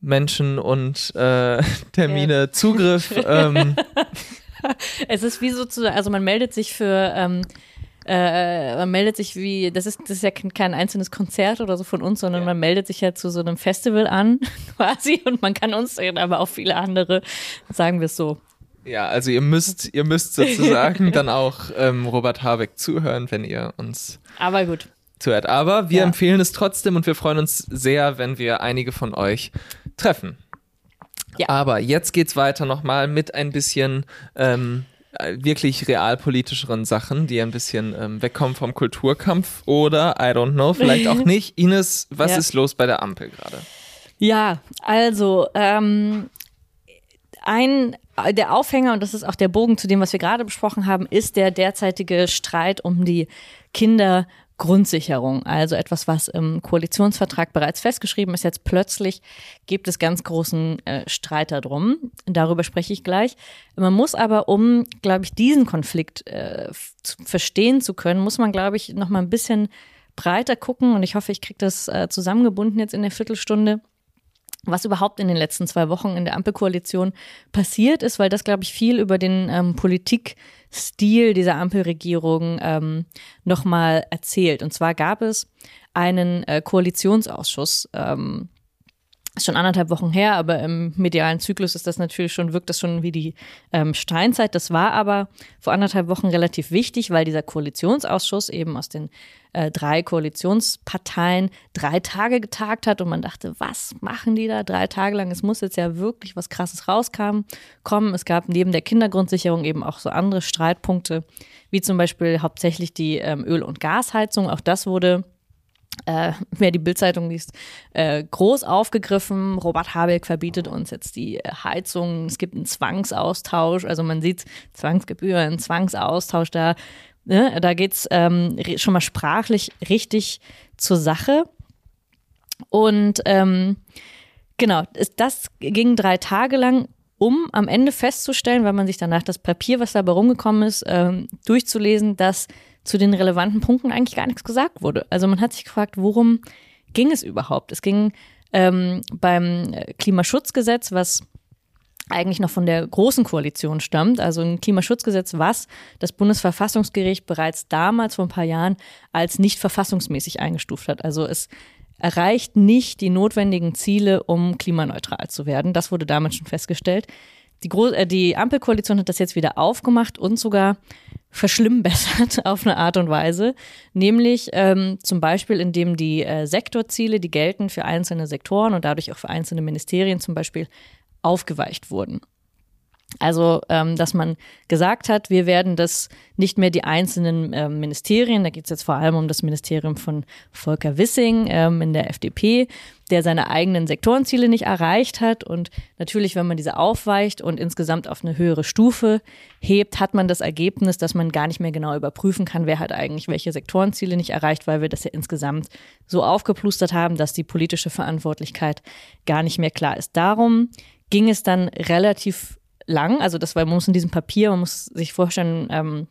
Menschen und äh, [LAUGHS] Termine ja. Zugriff. [LAUGHS] Ähm. es ist wie sozusagen, also man meldet sich für ähm, äh, man meldet sich wie, das ist, das ist ja kein einzelnes Konzert oder so von uns, sondern ja. man meldet sich ja zu so einem Festival an, [LAUGHS] quasi, und man kann uns sehen, aber auch viele andere, sagen wir es so. Ja, also ihr müsst, ihr müsst sozusagen [LAUGHS] dann auch ähm, Robert Habeck zuhören, wenn ihr uns. Aber gut zuhört. Aber wir ja. empfehlen es trotzdem und wir freuen uns sehr, wenn wir einige von euch treffen. Ja. Aber jetzt geht's weiter nochmal mit ein bisschen ähm, wirklich realpolitischeren Sachen, die ein bisschen ähm, wegkommen vom Kulturkampf oder, I don't know, vielleicht auch [LAUGHS] nicht. Ines, was ja. ist los bei der Ampel gerade? Ja, also ähm, ein der Aufhänger, und das ist auch der Bogen zu dem, was wir gerade besprochen haben, ist der derzeitige Streit um die Kinder- Grundsicherung, also etwas, was im Koalitionsvertrag bereits festgeschrieben ist. Jetzt plötzlich gibt es ganz großen äh, Streit darum. Darüber spreche ich gleich. Man muss aber, um, glaube ich, diesen Konflikt äh, zu verstehen zu können, muss man, glaube ich, noch mal ein bisschen breiter gucken. Und ich hoffe, ich kriege das äh, zusammengebunden jetzt in der Viertelstunde was überhaupt in den letzten zwei Wochen in der Ampelkoalition passiert ist, weil das, glaube ich, viel über den ähm, Politikstil dieser Ampelregierung ähm, nochmal erzählt. Und zwar gab es einen äh, Koalitionsausschuss, ähm, ist schon anderthalb Wochen her, aber im medialen Zyklus ist das natürlich schon, wirkt das schon wie die ähm, Steinzeit. Das war aber vor anderthalb Wochen relativ wichtig, weil dieser Koalitionsausschuss eben aus den äh, drei Koalitionsparteien drei Tage getagt hat und man dachte, was machen die da drei Tage lang? Es muss jetzt ja wirklich was Krasses rauskommen. Kommen. Es gab neben der Kindergrundsicherung eben auch so andere Streitpunkte, wie zum Beispiel hauptsächlich die ähm, Öl- und Gasheizung. Auch das wurde äh, [LAUGHS] wer die Bildzeitung liest, äh, groß aufgegriffen. Robert Habeck verbietet uns jetzt die äh, Heizung. Es gibt einen Zwangsaustausch. Also man sieht Zwangsgebühren, Zwangsaustausch. Da, ne, da geht es ähm, schon mal sprachlich richtig zur Sache. Und ähm, genau, das ging drei Tage lang um am Ende festzustellen, weil man sich danach das Papier, was dabei rumgekommen ist, ähm, durchzulesen, dass zu den relevanten Punkten eigentlich gar nichts gesagt wurde. Also man hat sich gefragt, worum ging es überhaupt? Es ging ähm, beim Klimaschutzgesetz, was eigentlich noch von der großen Koalition stammt, also ein Klimaschutzgesetz, was das Bundesverfassungsgericht bereits damals vor ein paar Jahren als nicht verfassungsmäßig eingestuft hat. Also es erreicht nicht die notwendigen Ziele, um klimaneutral zu werden. Das wurde damals schon festgestellt. Die, Gro äh, die Ampelkoalition hat das jetzt wieder aufgemacht und sogar verschlimmbessert [LAUGHS] auf eine Art und Weise, nämlich ähm, zum Beispiel, indem die äh, Sektorziele, die gelten für einzelne Sektoren und dadurch auch für einzelne Ministerien zum Beispiel, aufgeweicht wurden. Also, ähm, dass man gesagt hat, wir werden das nicht mehr die einzelnen ähm, Ministerien, da geht es jetzt vor allem um das Ministerium von Volker Wissing ähm, in der FDP, der seine eigenen Sektorenziele nicht erreicht hat. Und natürlich, wenn man diese aufweicht und insgesamt auf eine höhere Stufe hebt, hat man das Ergebnis, dass man gar nicht mehr genau überprüfen kann, wer hat eigentlich welche Sektorenziele nicht erreicht, weil wir das ja insgesamt so aufgeplustert haben, dass die politische Verantwortlichkeit gar nicht mehr klar ist. Darum ging es dann relativ lang. Also das war, man muss in diesem Papier, man muss sich vorstellen, ähm,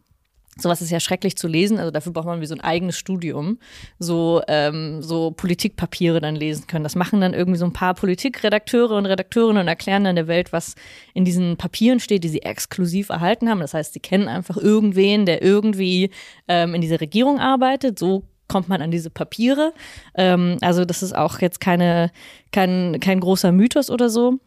Sowas ist ja schrecklich zu lesen, also dafür braucht man wie so ein eigenes Studium, so, ähm, so Politikpapiere dann lesen können. Das machen dann irgendwie so ein paar Politikredakteure und Redakteurinnen und erklären dann der Welt, was in diesen Papieren steht, die sie exklusiv erhalten haben. Das heißt, sie kennen einfach irgendwen, der irgendwie ähm, in dieser Regierung arbeitet. So kommt man an diese Papiere. Ähm, also das ist auch jetzt keine, kein, kein großer Mythos oder so.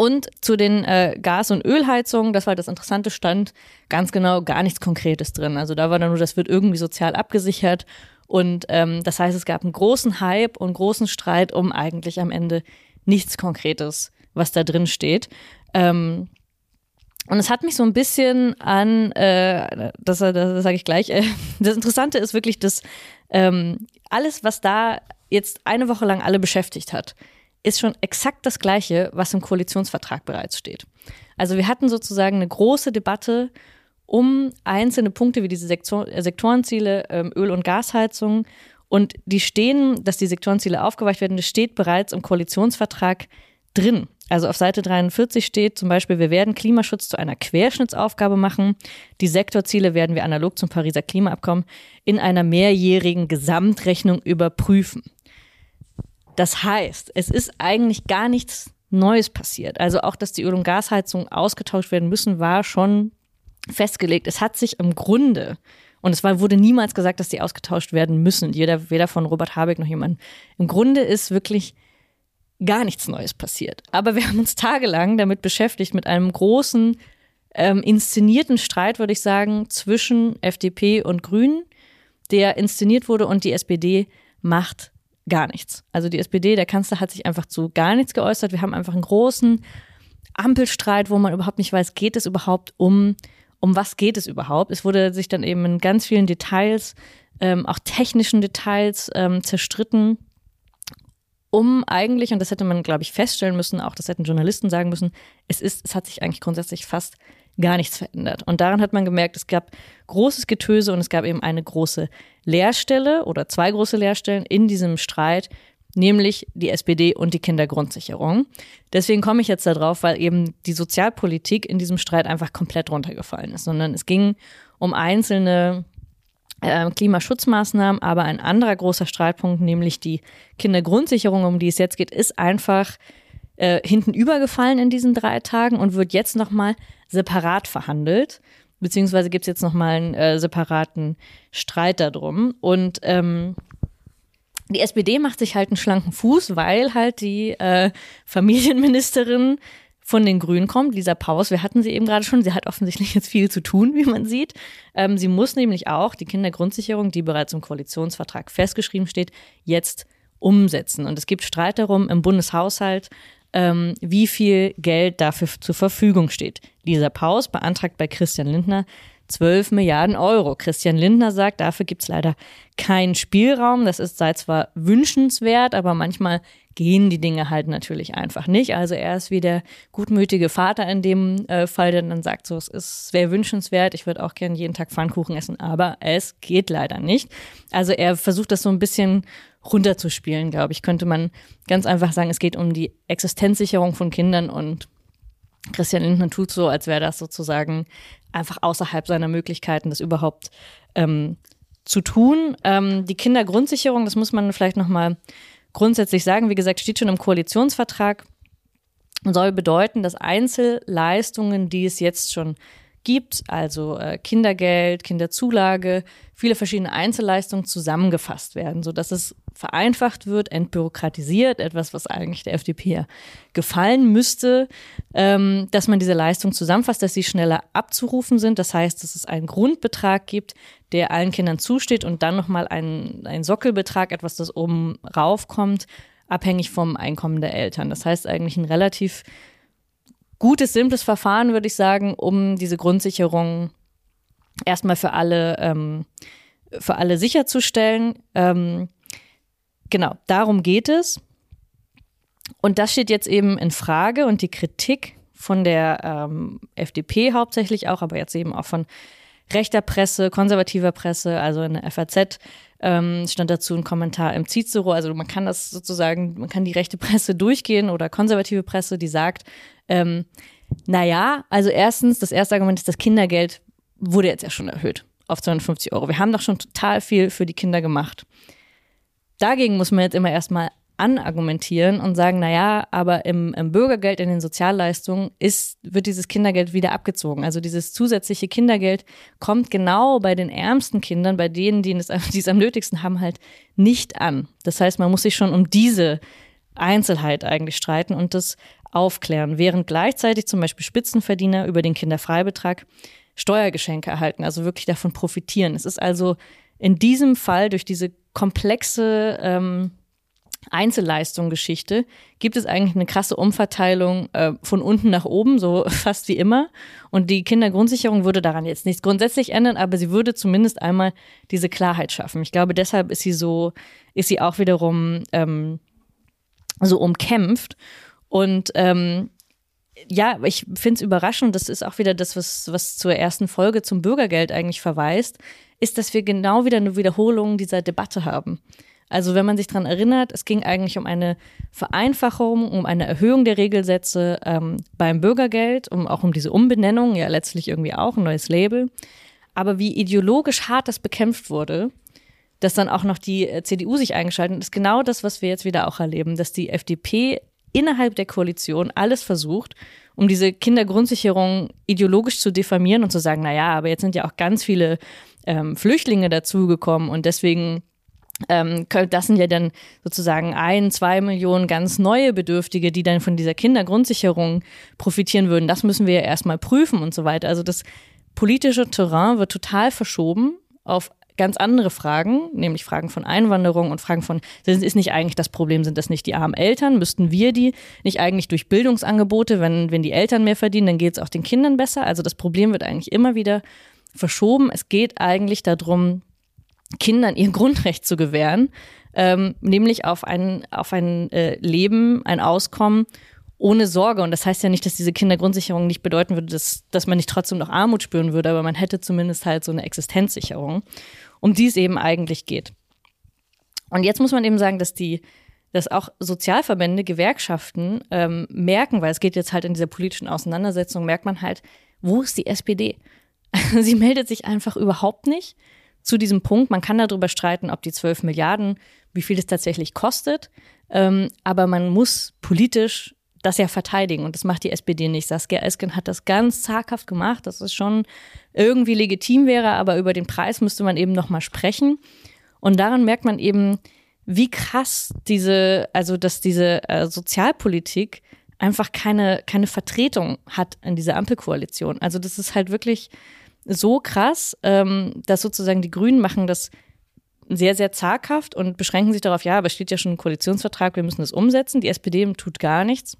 Und zu den äh, Gas- und Ölheizungen, das war das interessante Stand, ganz genau gar nichts Konkretes drin. Also da war dann nur, das wird irgendwie sozial abgesichert. Und ähm, das heißt, es gab einen großen Hype und großen Streit um eigentlich am Ende nichts Konkretes, was da drin steht. Ähm, Und es hat mich so ein bisschen an, äh, das, das, das sage ich gleich, äh, [LAUGHS] das Interessante ist wirklich, dass ähm, alles, was da jetzt eine Woche lang alle beschäftigt hat, ist schon exakt das Gleiche, was im Koalitionsvertrag bereits steht. Also wir hatten sozusagen eine große Debatte um einzelne Punkte wie diese Sektor äh, Sektorenziele ähm, Öl- und Gasheizung. Und die stehen, dass die Sektorenziele aufgeweicht werden, das steht bereits im Koalitionsvertrag drin. Also auf Seite 43 steht zum Beispiel, wir werden Klimaschutz zu einer Querschnittsaufgabe machen. Die Sektorziele werden wir analog zum Pariser Klimaabkommen in einer mehrjährigen Gesamtrechnung überprüfen. Das heißt, es ist eigentlich gar nichts Neues passiert. Also auch, dass die Öl- und Gasheizungen ausgetauscht werden müssen, war schon festgelegt. Es hat sich im Grunde, und es war, wurde niemals gesagt, dass die ausgetauscht werden müssen, jeder, weder von Robert Habeck noch jemand. Im Grunde ist wirklich gar nichts Neues passiert. Aber wir [LAUGHS] haben uns tagelang damit beschäftigt, mit einem großen, ähm, inszenierten Streit, würde ich sagen, zwischen FDP und Grünen, der inszeniert wurde und die SPD macht gar nichts. Also die SPD, der Kanzler hat sich einfach zu gar nichts geäußert. Wir haben einfach einen großen Ampelstreit, wo man überhaupt nicht weiß, geht es überhaupt um um was geht es überhaupt. Es wurde sich dann eben in ganz vielen Details, ähm, auch technischen Details ähm, zerstritten, um eigentlich, und das hätte man, glaube ich, feststellen müssen, auch das hätten Journalisten sagen müssen, es ist, es hat sich eigentlich grundsätzlich fast gar nichts verändert. Und daran hat man gemerkt, es gab großes Getöse und es gab eben eine große Leerstelle oder zwei große Leerstellen in diesem Streit nämlich die SPD und die Kindergrundsicherung. Deswegen komme ich jetzt darauf, weil eben die Sozialpolitik in diesem Streit einfach komplett runtergefallen ist, sondern es ging um einzelne äh, Klimaschutzmaßnahmen, aber ein anderer großer Streitpunkt, nämlich die Kindergrundsicherung, um die es jetzt geht, ist einfach äh, hinten übergefallen in diesen drei Tagen und wird jetzt nochmal separat verhandelt. Beziehungsweise gibt es jetzt nochmal einen äh, separaten Streit darum. Und ähm, die SPD macht sich halt einen schlanken Fuß, weil halt die äh, Familienministerin von den Grünen kommt, Lisa Paus. Wir hatten sie eben gerade schon. Sie hat offensichtlich jetzt viel zu tun, wie man sieht. Ähm, sie muss nämlich auch die Kindergrundsicherung, die bereits im Koalitionsvertrag festgeschrieben steht, jetzt umsetzen. Und es gibt Streit darum im Bundeshaushalt, ähm, wie viel Geld dafür zur Verfügung steht. Lisa Paus beantragt bei Christian Lindner 12 Milliarden Euro. Christian Lindner sagt, dafür gibt es leider keinen Spielraum. Das ist sei zwar wünschenswert, aber manchmal gehen die Dinge halt natürlich einfach nicht. Also er ist wie der gutmütige Vater in dem äh, Fall, der dann sagt, so es ist wäre wünschenswert, ich würde auch gerne jeden Tag Pfannkuchen essen, aber es geht leider nicht. Also er versucht das so ein bisschen runterzuspielen, glaube ich, könnte man ganz einfach sagen, es geht um die Existenzsicherung von Kindern und Christian Lindner tut so, als wäre das sozusagen einfach außerhalb seiner Möglichkeiten, das überhaupt ähm, zu tun. Ähm, die Kindergrundsicherung, das muss man vielleicht nochmal grundsätzlich sagen, wie gesagt, steht schon im Koalitionsvertrag und soll bedeuten, dass Einzelleistungen, die es jetzt schon gibt, also äh, Kindergeld, Kinderzulage, viele verschiedene Einzelleistungen zusammengefasst werden, sodass es vereinfacht wird, entbürokratisiert, etwas, was eigentlich der FDP gefallen müsste, ähm, dass man diese Leistung zusammenfasst, dass sie schneller abzurufen sind. Das heißt, dass es einen Grundbetrag gibt, der allen Kindern zusteht und dann nochmal ein, Sockelbetrag, etwas, das oben raufkommt, abhängig vom Einkommen der Eltern. Das heißt eigentlich ein relativ gutes, simples Verfahren, würde ich sagen, um diese Grundsicherung erstmal für alle, ähm, für alle sicherzustellen. Ähm, genau, darum geht es. Und das steht jetzt eben in Frage und die Kritik von der ähm, FDP hauptsächlich auch, aber jetzt eben auch von rechter Presse, konservativer Presse, also in der FAZ ähm, stand dazu ein Kommentar im Cicero. Also man kann das sozusagen, man kann die rechte Presse durchgehen oder konservative Presse, die sagt, ähm, naja, also erstens, das erste Argument ist, das Kindergeld wurde jetzt ja schon erhöht auf 250 Euro. Wir haben doch schon total viel für die Kinder gemacht. Dagegen muss man jetzt immer erstmal anargumentieren und sagen, naja, aber im, im Bürgergeld, in den Sozialleistungen ist, wird dieses Kindergeld wieder abgezogen. Also dieses zusätzliche Kindergeld kommt genau bei den ärmsten Kindern, bei denen, die es, [LAUGHS] die es am nötigsten haben, halt nicht an. Das heißt, man muss sich schon um diese Einzelheit eigentlich streiten und das aufklären, während gleichzeitig zum Beispiel Spitzenverdiener über den Kinderfreibetrag Steuergeschenke erhalten, also wirklich davon profitieren. Es ist also in diesem Fall durch diese komplexe ähm, Einzelleistung-Geschichte gibt es eigentlich eine krasse Umverteilung äh, von unten nach oben, so [LAUGHS] fast wie immer. Und die Kindergrundsicherung würde daran jetzt nichts grundsätzlich ändern, aber sie würde zumindest einmal diese Klarheit schaffen. Ich glaube, deshalb ist sie so, ist sie auch wiederum ähm, so umkämpft. Und ähm, ja, ich finde es überraschend, das ist auch wieder das, was, was zur ersten Folge zum Bürgergeld eigentlich verweist, ist, dass wir genau wieder eine Wiederholung dieser Debatte haben. Also wenn man sich daran erinnert, es ging eigentlich um eine Vereinfachung, um eine Erhöhung der Regelsätze ähm, beim Bürgergeld, um auch um diese Umbenennung, ja letztlich irgendwie auch ein neues Label. Aber wie ideologisch hart das bekämpft wurde, dass dann auch noch die äh, CDU sich eingeschaltet hat, ist genau das, was wir jetzt wieder auch erleben, dass die FDP innerhalb der Koalition alles versucht, um diese Kindergrundsicherung ideologisch zu diffamieren und zu sagen, na ja, aber jetzt sind ja auch ganz viele ähm, Flüchtlinge dazugekommen und deswegen ähm, das sind ja dann sozusagen ein, zwei Millionen ganz neue Bedürftige, die dann von dieser Kindergrundsicherung profitieren würden. Das müssen wir ja erstmal prüfen und so weiter. Also das politische Terrain wird total verschoben auf ganz andere Fragen, nämlich Fragen von Einwanderung und Fragen von, ist nicht eigentlich das Problem, sind das nicht die armen Eltern? Müssten wir die nicht eigentlich durch Bildungsangebote, wenn, wenn die Eltern mehr verdienen, dann geht es auch den Kindern besser? Also das Problem wird eigentlich immer wieder verschoben. Es geht eigentlich darum, Kindern ihr [LAUGHS] Grundrecht zu gewähren, ähm, nämlich auf ein, auf ein äh, Leben, ein Auskommen ohne Sorge. Und das heißt ja nicht, dass diese Kindergrundsicherung nicht bedeuten würde, dass, dass man nicht trotzdem noch Armut spüren würde, aber man hätte zumindest halt so eine Existenzsicherung, um die es eben eigentlich geht. Und jetzt muss man eben sagen, dass die, dass auch Sozialverbände, Gewerkschaften ähm, merken, weil es geht jetzt halt in dieser politischen Auseinandersetzung, merkt man halt, wo ist die SPD? [LAUGHS] Sie meldet sich einfach überhaupt nicht zu diesem Punkt. Man kann darüber streiten, ob die 12 Milliarden, wie viel es tatsächlich kostet. Ähm, aber man muss politisch das ja verteidigen und das macht die SPD nicht. Saskia Esken hat das ganz zaghaft gemacht, dass es schon irgendwie legitim wäre, aber über den Preis müsste man eben nochmal sprechen. Und daran merkt man eben, wie krass diese, also dass diese äh, Sozialpolitik einfach keine, keine Vertretung hat in dieser Ampelkoalition. Also das ist halt wirklich so krass, ähm, dass sozusagen die Grünen machen das sehr, sehr zaghaft und beschränken sich darauf, ja, aber steht ja schon ein Koalitionsvertrag, wir müssen das umsetzen. Die SPD tut gar nichts.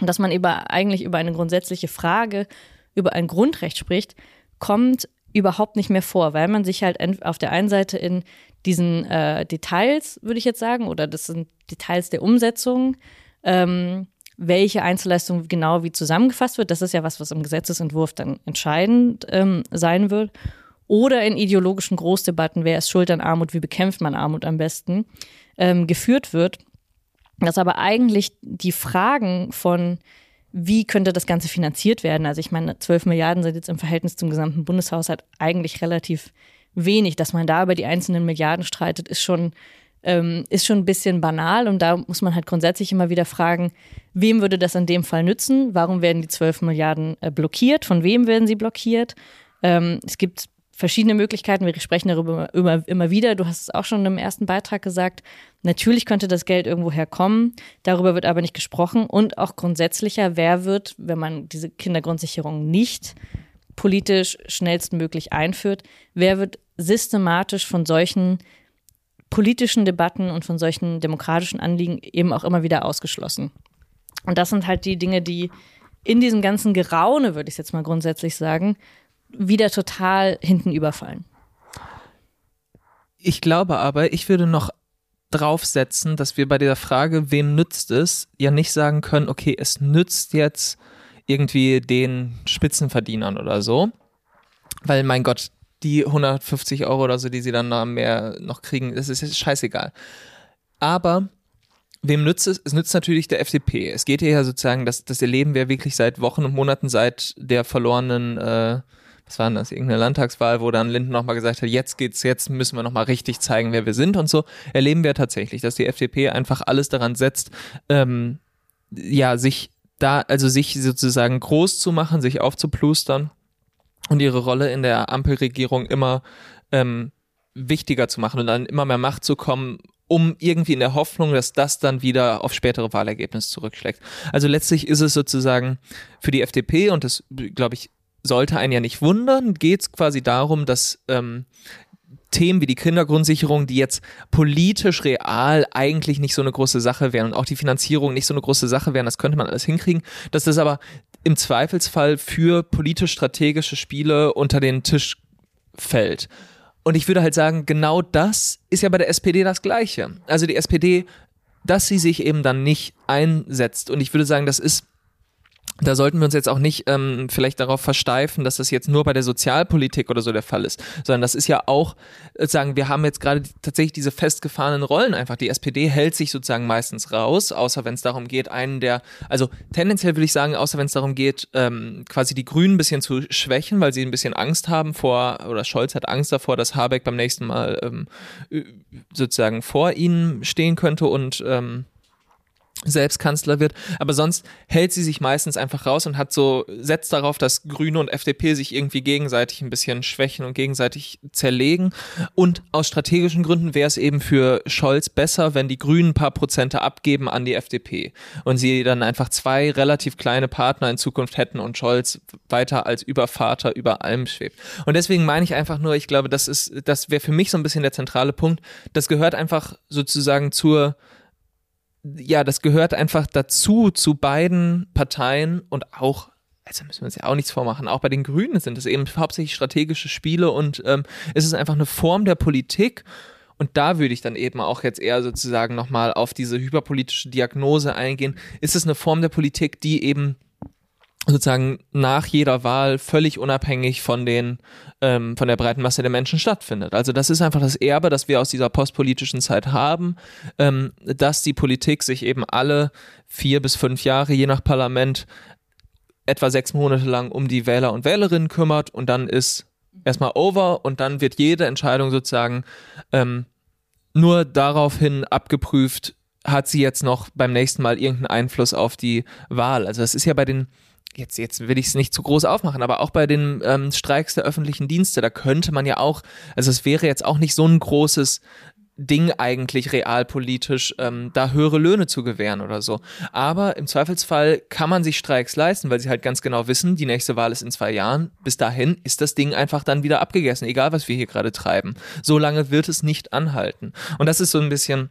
Dass man über, eigentlich über eine grundsätzliche Frage, über ein Grundrecht spricht, kommt überhaupt nicht mehr vor, weil man sich halt auf der einen Seite in diesen äh, Details, würde ich jetzt sagen, oder das sind Details der Umsetzung, ähm, welche Einzelleistung genau wie zusammengefasst wird. Das ist ja was, was im Gesetzesentwurf dann entscheidend ähm, sein wird. Oder in ideologischen Großdebatten, wer ist schuld an Armut, wie bekämpft man Armut am besten, ähm, geführt wird. Dass aber eigentlich die Fragen von, wie könnte das Ganze finanziert werden, also ich meine, 12 Milliarden sind jetzt im Verhältnis zum gesamten Bundeshaushalt eigentlich relativ wenig. Dass man da über die einzelnen Milliarden streitet, ist schon ähm, ist schon ein bisschen banal und da muss man halt grundsätzlich immer wieder fragen, wem würde das in dem Fall nützen? Warum werden die 12 Milliarden äh, blockiert? Von wem werden sie blockiert? Ähm, es gibt verschiedene Möglichkeiten. Wir sprechen darüber immer, immer wieder. Du hast es auch schon im ersten Beitrag gesagt. Natürlich könnte das Geld irgendwo herkommen. Darüber wird aber nicht gesprochen. Und auch grundsätzlicher, wer wird, wenn man diese Kindergrundsicherung nicht politisch schnellstmöglich einführt, wer wird systematisch von solchen politischen Debatten und von solchen demokratischen Anliegen eben auch immer wieder ausgeschlossen. Und das sind halt die Dinge, die in diesem ganzen Geraune, würde ich jetzt mal grundsätzlich sagen, wieder total hinten überfallen. Ich glaube aber, ich würde noch draufsetzen, dass wir bei der Frage, wem nützt es, ja nicht sagen können, okay, es nützt jetzt irgendwie den Spitzenverdienern oder so. Weil, mein Gott, die 150 Euro oder so, die sie dann mehr noch kriegen, das ist scheißegal. Aber wem nützt es? Es nützt natürlich der FDP. Es geht hier ja sozusagen, dass das erleben wir wirklich seit Wochen und Monaten seit der verlorenen, äh, was war denn das, irgendeine Landtagswahl, wo dann Linden nochmal gesagt hat, jetzt geht's, jetzt müssen wir nochmal richtig zeigen, wer wir sind und so. Erleben wir tatsächlich, dass die FDP einfach alles daran setzt, ähm, ja, sich da, also sich sozusagen groß zu machen, sich aufzuplustern und ihre Rolle in der Ampelregierung immer ähm, wichtiger zu machen und dann immer mehr Macht zu kommen, um irgendwie in der Hoffnung, dass das dann wieder auf spätere Wahlergebnisse zurückschlägt. Also letztlich ist es sozusagen für die FDP, und das, glaube ich, sollte einen ja nicht wundern, geht es quasi darum, dass ähm, Themen wie die Kindergrundsicherung, die jetzt politisch real eigentlich nicht so eine große Sache wären und auch die Finanzierung nicht so eine große Sache wären, das könnte man alles hinkriegen, dass das aber im Zweifelsfall für politisch-strategische Spiele unter den Tisch fällt. Und ich würde halt sagen, genau das ist ja bei der SPD das Gleiche. Also die SPD, dass sie sich eben dann nicht einsetzt. Und ich würde sagen, das ist da sollten wir uns jetzt auch nicht ähm, vielleicht darauf versteifen, dass das jetzt nur bei der Sozialpolitik oder so der Fall ist, sondern das ist ja auch, äh, sagen wir haben jetzt gerade tatsächlich diese festgefahrenen Rollen einfach. Die SPD hält sich sozusagen meistens raus, außer wenn es darum geht, einen der, also tendenziell würde ich sagen, außer wenn es darum geht, ähm, quasi die Grünen ein bisschen zu schwächen, weil sie ein bisschen Angst haben vor, oder Scholz hat Angst davor, dass Habeck beim nächsten Mal ähm, sozusagen vor ihnen stehen könnte und ähm, selbst Kanzler wird. Aber sonst hält sie sich meistens einfach raus und hat so, setzt darauf, dass Grüne und FDP sich irgendwie gegenseitig ein bisschen schwächen und gegenseitig zerlegen. Und aus strategischen Gründen wäre es eben für Scholz besser, wenn die Grünen ein paar Prozente abgeben an die FDP und sie dann einfach zwei relativ kleine Partner in Zukunft hätten und Scholz weiter als Übervater über allem schwebt. Und deswegen meine ich einfach nur, ich glaube, das ist, das wäre für mich so ein bisschen der zentrale Punkt. Das gehört einfach sozusagen zur, ja, das gehört einfach dazu, zu beiden Parteien und auch also müssen wir uns ja auch nichts vormachen. Auch bei den Grünen sind es eben hauptsächlich strategische Spiele und ähm, es ist einfach eine Form der Politik. Und da würde ich dann eben auch jetzt eher sozusagen nochmal auf diese hyperpolitische Diagnose eingehen. Ist es eine Form der Politik, die eben sozusagen nach jeder Wahl völlig unabhängig von den ähm, von der breiten Masse der Menschen stattfindet. Also das ist einfach das Erbe, das wir aus dieser postpolitischen Zeit haben, ähm, dass die Politik sich eben alle vier bis fünf Jahre je nach Parlament etwa sechs Monate lang um die Wähler und Wählerinnen kümmert und dann ist erstmal over und dann wird jede Entscheidung sozusagen ähm, nur daraufhin abgeprüft, hat sie jetzt noch beim nächsten Mal irgendeinen Einfluss auf die Wahl. Also das ist ja bei den jetzt, jetzt will ich es nicht zu groß aufmachen, aber auch bei den ähm, Streiks der öffentlichen Dienste, da könnte man ja auch, also es wäre jetzt auch nicht so ein großes Ding eigentlich realpolitisch, ähm, da höhere Löhne zu gewähren oder so. Aber im Zweifelsfall kann man sich Streiks leisten, weil sie halt ganz genau wissen, die nächste Wahl ist in zwei Jahren. Bis dahin ist das Ding einfach dann wieder abgegessen, egal was wir hier gerade treiben. So lange wird es nicht anhalten. Und das ist so ein bisschen,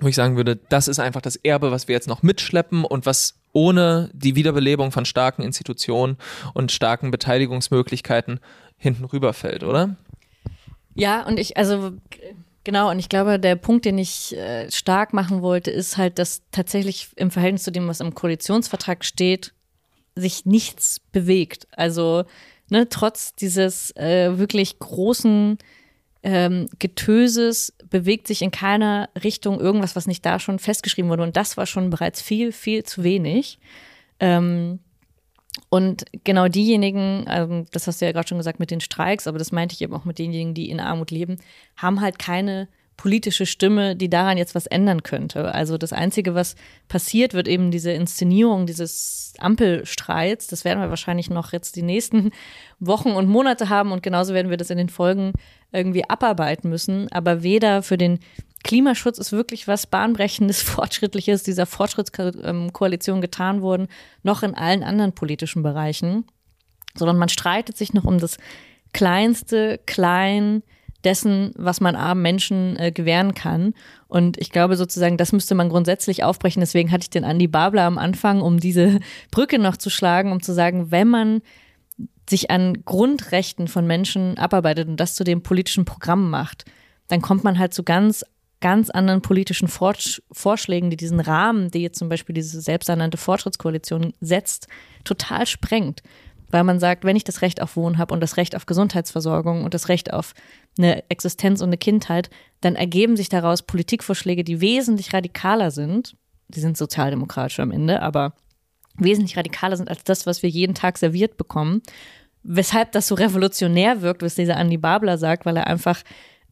wo ich sagen würde, das ist einfach das Erbe, was wir jetzt noch mitschleppen und was ohne die Wiederbelebung von starken Institutionen und starken Beteiligungsmöglichkeiten hinten rüberfällt, oder? Ja, und ich, also genau, und ich glaube, der Punkt, den ich äh, stark machen wollte, ist halt, dass tatsächlich im Verhältnis zu dem, was im Koalitionsvertrag steht, sich nichts bewegt. Also ne, trotz dieses äh, wirklich großen ähm, Getöses bewegt sich in keiner Richtung irgendwas, was nicht da schon festgeschrieben wurde. Und das war schon bereits viel, viel zu wenig. Ähm, und genau diejenigen, ähm, das hast du ja gerade schon gesagt mit den Streiks, aber das meinte ich eben auch mit denjenigen, die in Armut leben, haben halt keine politische Stimme, die daran jetzt was ändern könnte. Also das Einzige, was passiert, wird eben diese Inszenierung dieses Ampelstreits. Das werden wir wahrscheinlich noch jetzt die nächsten [LAUGHS] Wochen und Monate haben und genauso werden wir das in den Folgen irgendwie abarbeiten müssen. Aber weder für den Klimaschutz ist wirklich was bahnbrechendes, [LAUGHS] fortschrittliches dieser Fortschrittskoalition getan worden, noch in allen anderen politischen Bereichen, sondern man streitet sich noch um das kleinste Klein dessen, was man armen Menschen äh, gewähren kann. Und ich glaube sozusagen, das müsste man grundsätzlich aufbrechen. Deswegen hatte ich den Andi Babler am Anfang, um diese [LAUGHS] Brücke noch zu schlagen, um zu sagen, wenn man sich an Grundrechten von Menschen abarbeitet und das zu dem politischen Programm macht, dann kommt man halt zu ganz ganz anderen politischen Vorschlägen, die diesen Rahmen, die jetzt zum Beispiel diese selbsternannte Fortschrittskoalition setzt, total sprengt weil man sagt, wenn ich das Recht auf Wohnen habe und das Recht auf Gesundheitsversorgung und das Recht auf eine Existenz und eine Kindheit, dann ergeben sich daraus Politikvorschläge, die wesentlich radikaler sind. Die sind sozialdemokratisch am Ende, aber wesentlich radikaler sind als das, was wir jeden Tag serviert bekommen. Weshalb das so revolutionär wirkt, was dieser Andy Babler sagt, weil er einfach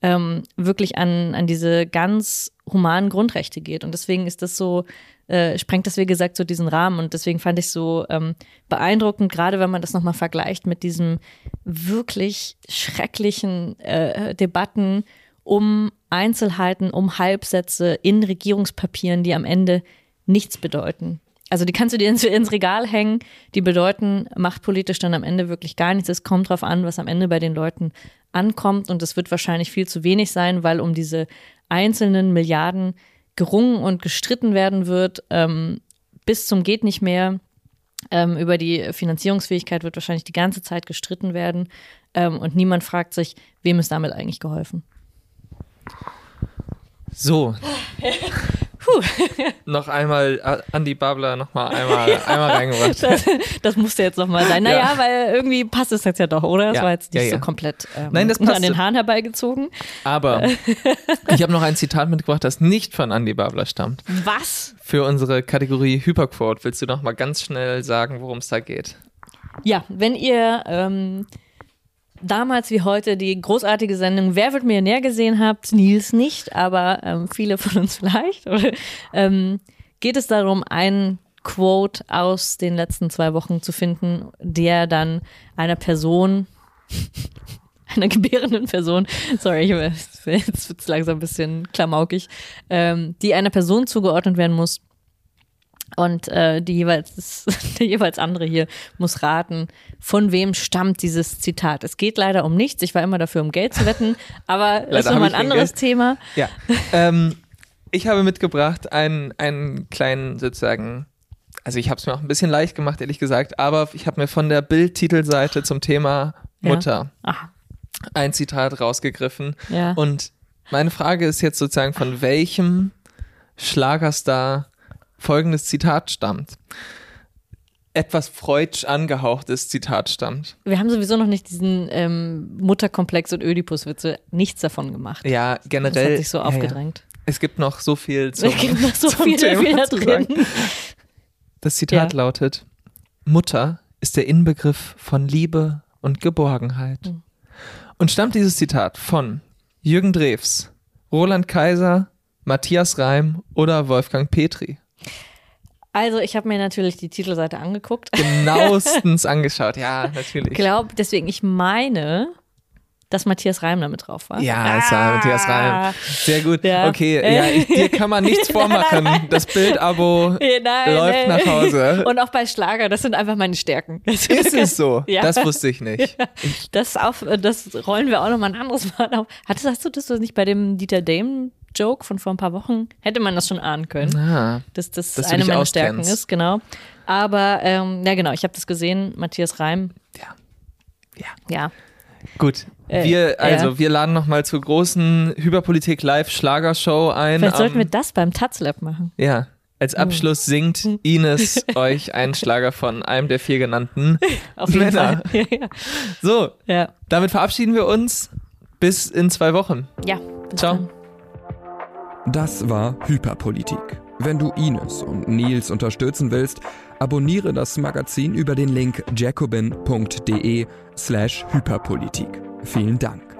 ähm, wirklich an, an diese ganz humanen Grundrechte geht. Und deswegen ist das so äh, sprengt das, wie gesagt, so diesen Rahmen. Und deswegen fand ich so ähm, beeindruckend, gerade wenn man das nochmal vergleicht mit diesen wirklich schrecklichen äh, Debatten um Einzelheiten, um Halbsätze in Regierungspapieren, die am Ende nichts bedeuten. Also die kannst du dir ins, ins, Regal hängen, die bedeuten machtpolitisch dann am Ende wirklich gar nichts. Es kommt drauf an, was am Ende bei den Leuten ankommt und es wird wahrscheinlich viel zu wenig sein, weil um diese einzelnen Milliarden gerungen und gestritten werden wird, ähm, bis zum geht nicht mehr. Ähm, über die Finanzierungsfähigkeit wird wahrscheinlich die ganze Zeit gestritten werden ähm, und niemand fragt sich, wem ist damit eigentlich geholfen. So. [LAUGHS] noch einmal äh, Andy Babler noch mal einmal, [LAUGHS] einmal reingebracht. Das, das musste jetzt noch mal sein. Naja, ja. weil irgendwie passt es jetzt ja doch, oder? Das ja. war jetzt nicht ja, so komplett ähm, Nein, das an den Haaren herbeigezogen. Aber ich habe noch ein Zitat mitgebracht, das nicht von Andy Babler stammt. Was? Für unsere Kategorie Hyperquote willst du noch mal ganz schnell sagen, worum es da geht? Ja, wenn ihr ähm, damals wie heute die großartige Sendung Wer wird Millionär gesehen habt, Nils nicht, aber ähm, viele von uns [LAUGHS] vielleicht, oder, ähm, geht es darum, einen Quote aus den letzten zwei Wochen zu finden, der dann einer Person, [LAUGHS] einer gebärenden Person, sorry, [LAUGHS] jetzt wird es langsam ein bisschen klamaukig, ähm, die einer Person zugeordnet werden muss, und äh, die jeweils, [LAUGHS] der jeweils andere hier muss raten, von wem stammt dieses Zitat. Es geht leider um nichts. Ich war immer dafür, um Geld zu wetten, aber [LAUGHS] das ist nochmal ein anderes Thema. Ja. ähm, ich habe mitgebracht einen, einen kleinen sozusagen, also ich habe es mir auch ein bisschen leicht gemacht, ehrlich gesagt, aber ich habe mir von der Bildtitelseite zum Thema Mutter ja. ein Zitat rausgegriffen. Ja. Und meine Frage ist jetzt sozusagen, von welchem Schlagerstar folgendes Zitat stammt. Etwas freudsch angehauchtes Zitat stammt. Wir haben sowieso noch nicht diesen ähm, Mutterkomplex und Ödipus-Witze, nichts davon gemacht. Ja, generell. Das hat sich so aufgedrängt. Ja. Es gibt noch so viel zum, es gibt noch so viel, viel da zu drin. Das Zitat Ja. lautet: Mutter ist der Inbegriff von Liebe und Geborgenheit. Mhm. Und stammt dieses Zitat von Jürgen Drews, Roland Kaiser, Matthias Reim oder Wolfgang Petri? Also ich habe mir natürlich die Titelseite angeguckt. [LAUGHS] Genauestens [LAUGHS] angeschaut. Ja, Ich natürlich. glaube, deswegen, ich meine, dass Matthias Reim damit drauf war. Ja, es war Matthias Reim. Sehr gut. Ja. Okay, ja, ich, dir kann man nichts [LAUGHS] vormachen. Das Bildabo nein, läuft nach Hause. Und auch bei Schlager, das sind einfach meine Stärken. Ist es so? Ja. Das wusste ich nicht. Das, auf, das rollen wir auch noch mal ein anderes Mal auf. Hattest, hast du das nicht bei dem Dieter Dame Joke von vor ein paar Wochen? Hätte man das schon ahnen können, Ah, dass das Dass eine meiner Stärken ist, genau. Aber ähm, ja, genau, ich habe das gesehen. Matthias Reim, ja. ja. Gut. Äh, Wir, also, ja. wir laden nochmal zur großen Hyperpolitik Live Schlagershow ein. Vielleicht sollten wir das beim Taz-Lab machen. ja. Als Abschluss singt Ines [LAUGHS] euch einen Schlager von einem der vier genannten [LAUGHS] Auf jeden Männer. Fall. [LAUGHS] Ja, So, ja. damit verabschieden wir uns. Bis in zwei Wochen. ja. bis Ciao. dann. Das war Hyperpolitik. Wenn du Ines und Nils unterstützen willst, abonniere das Magazin über den Link jacobin.de slash Hyperpolitik. Vielen Dank.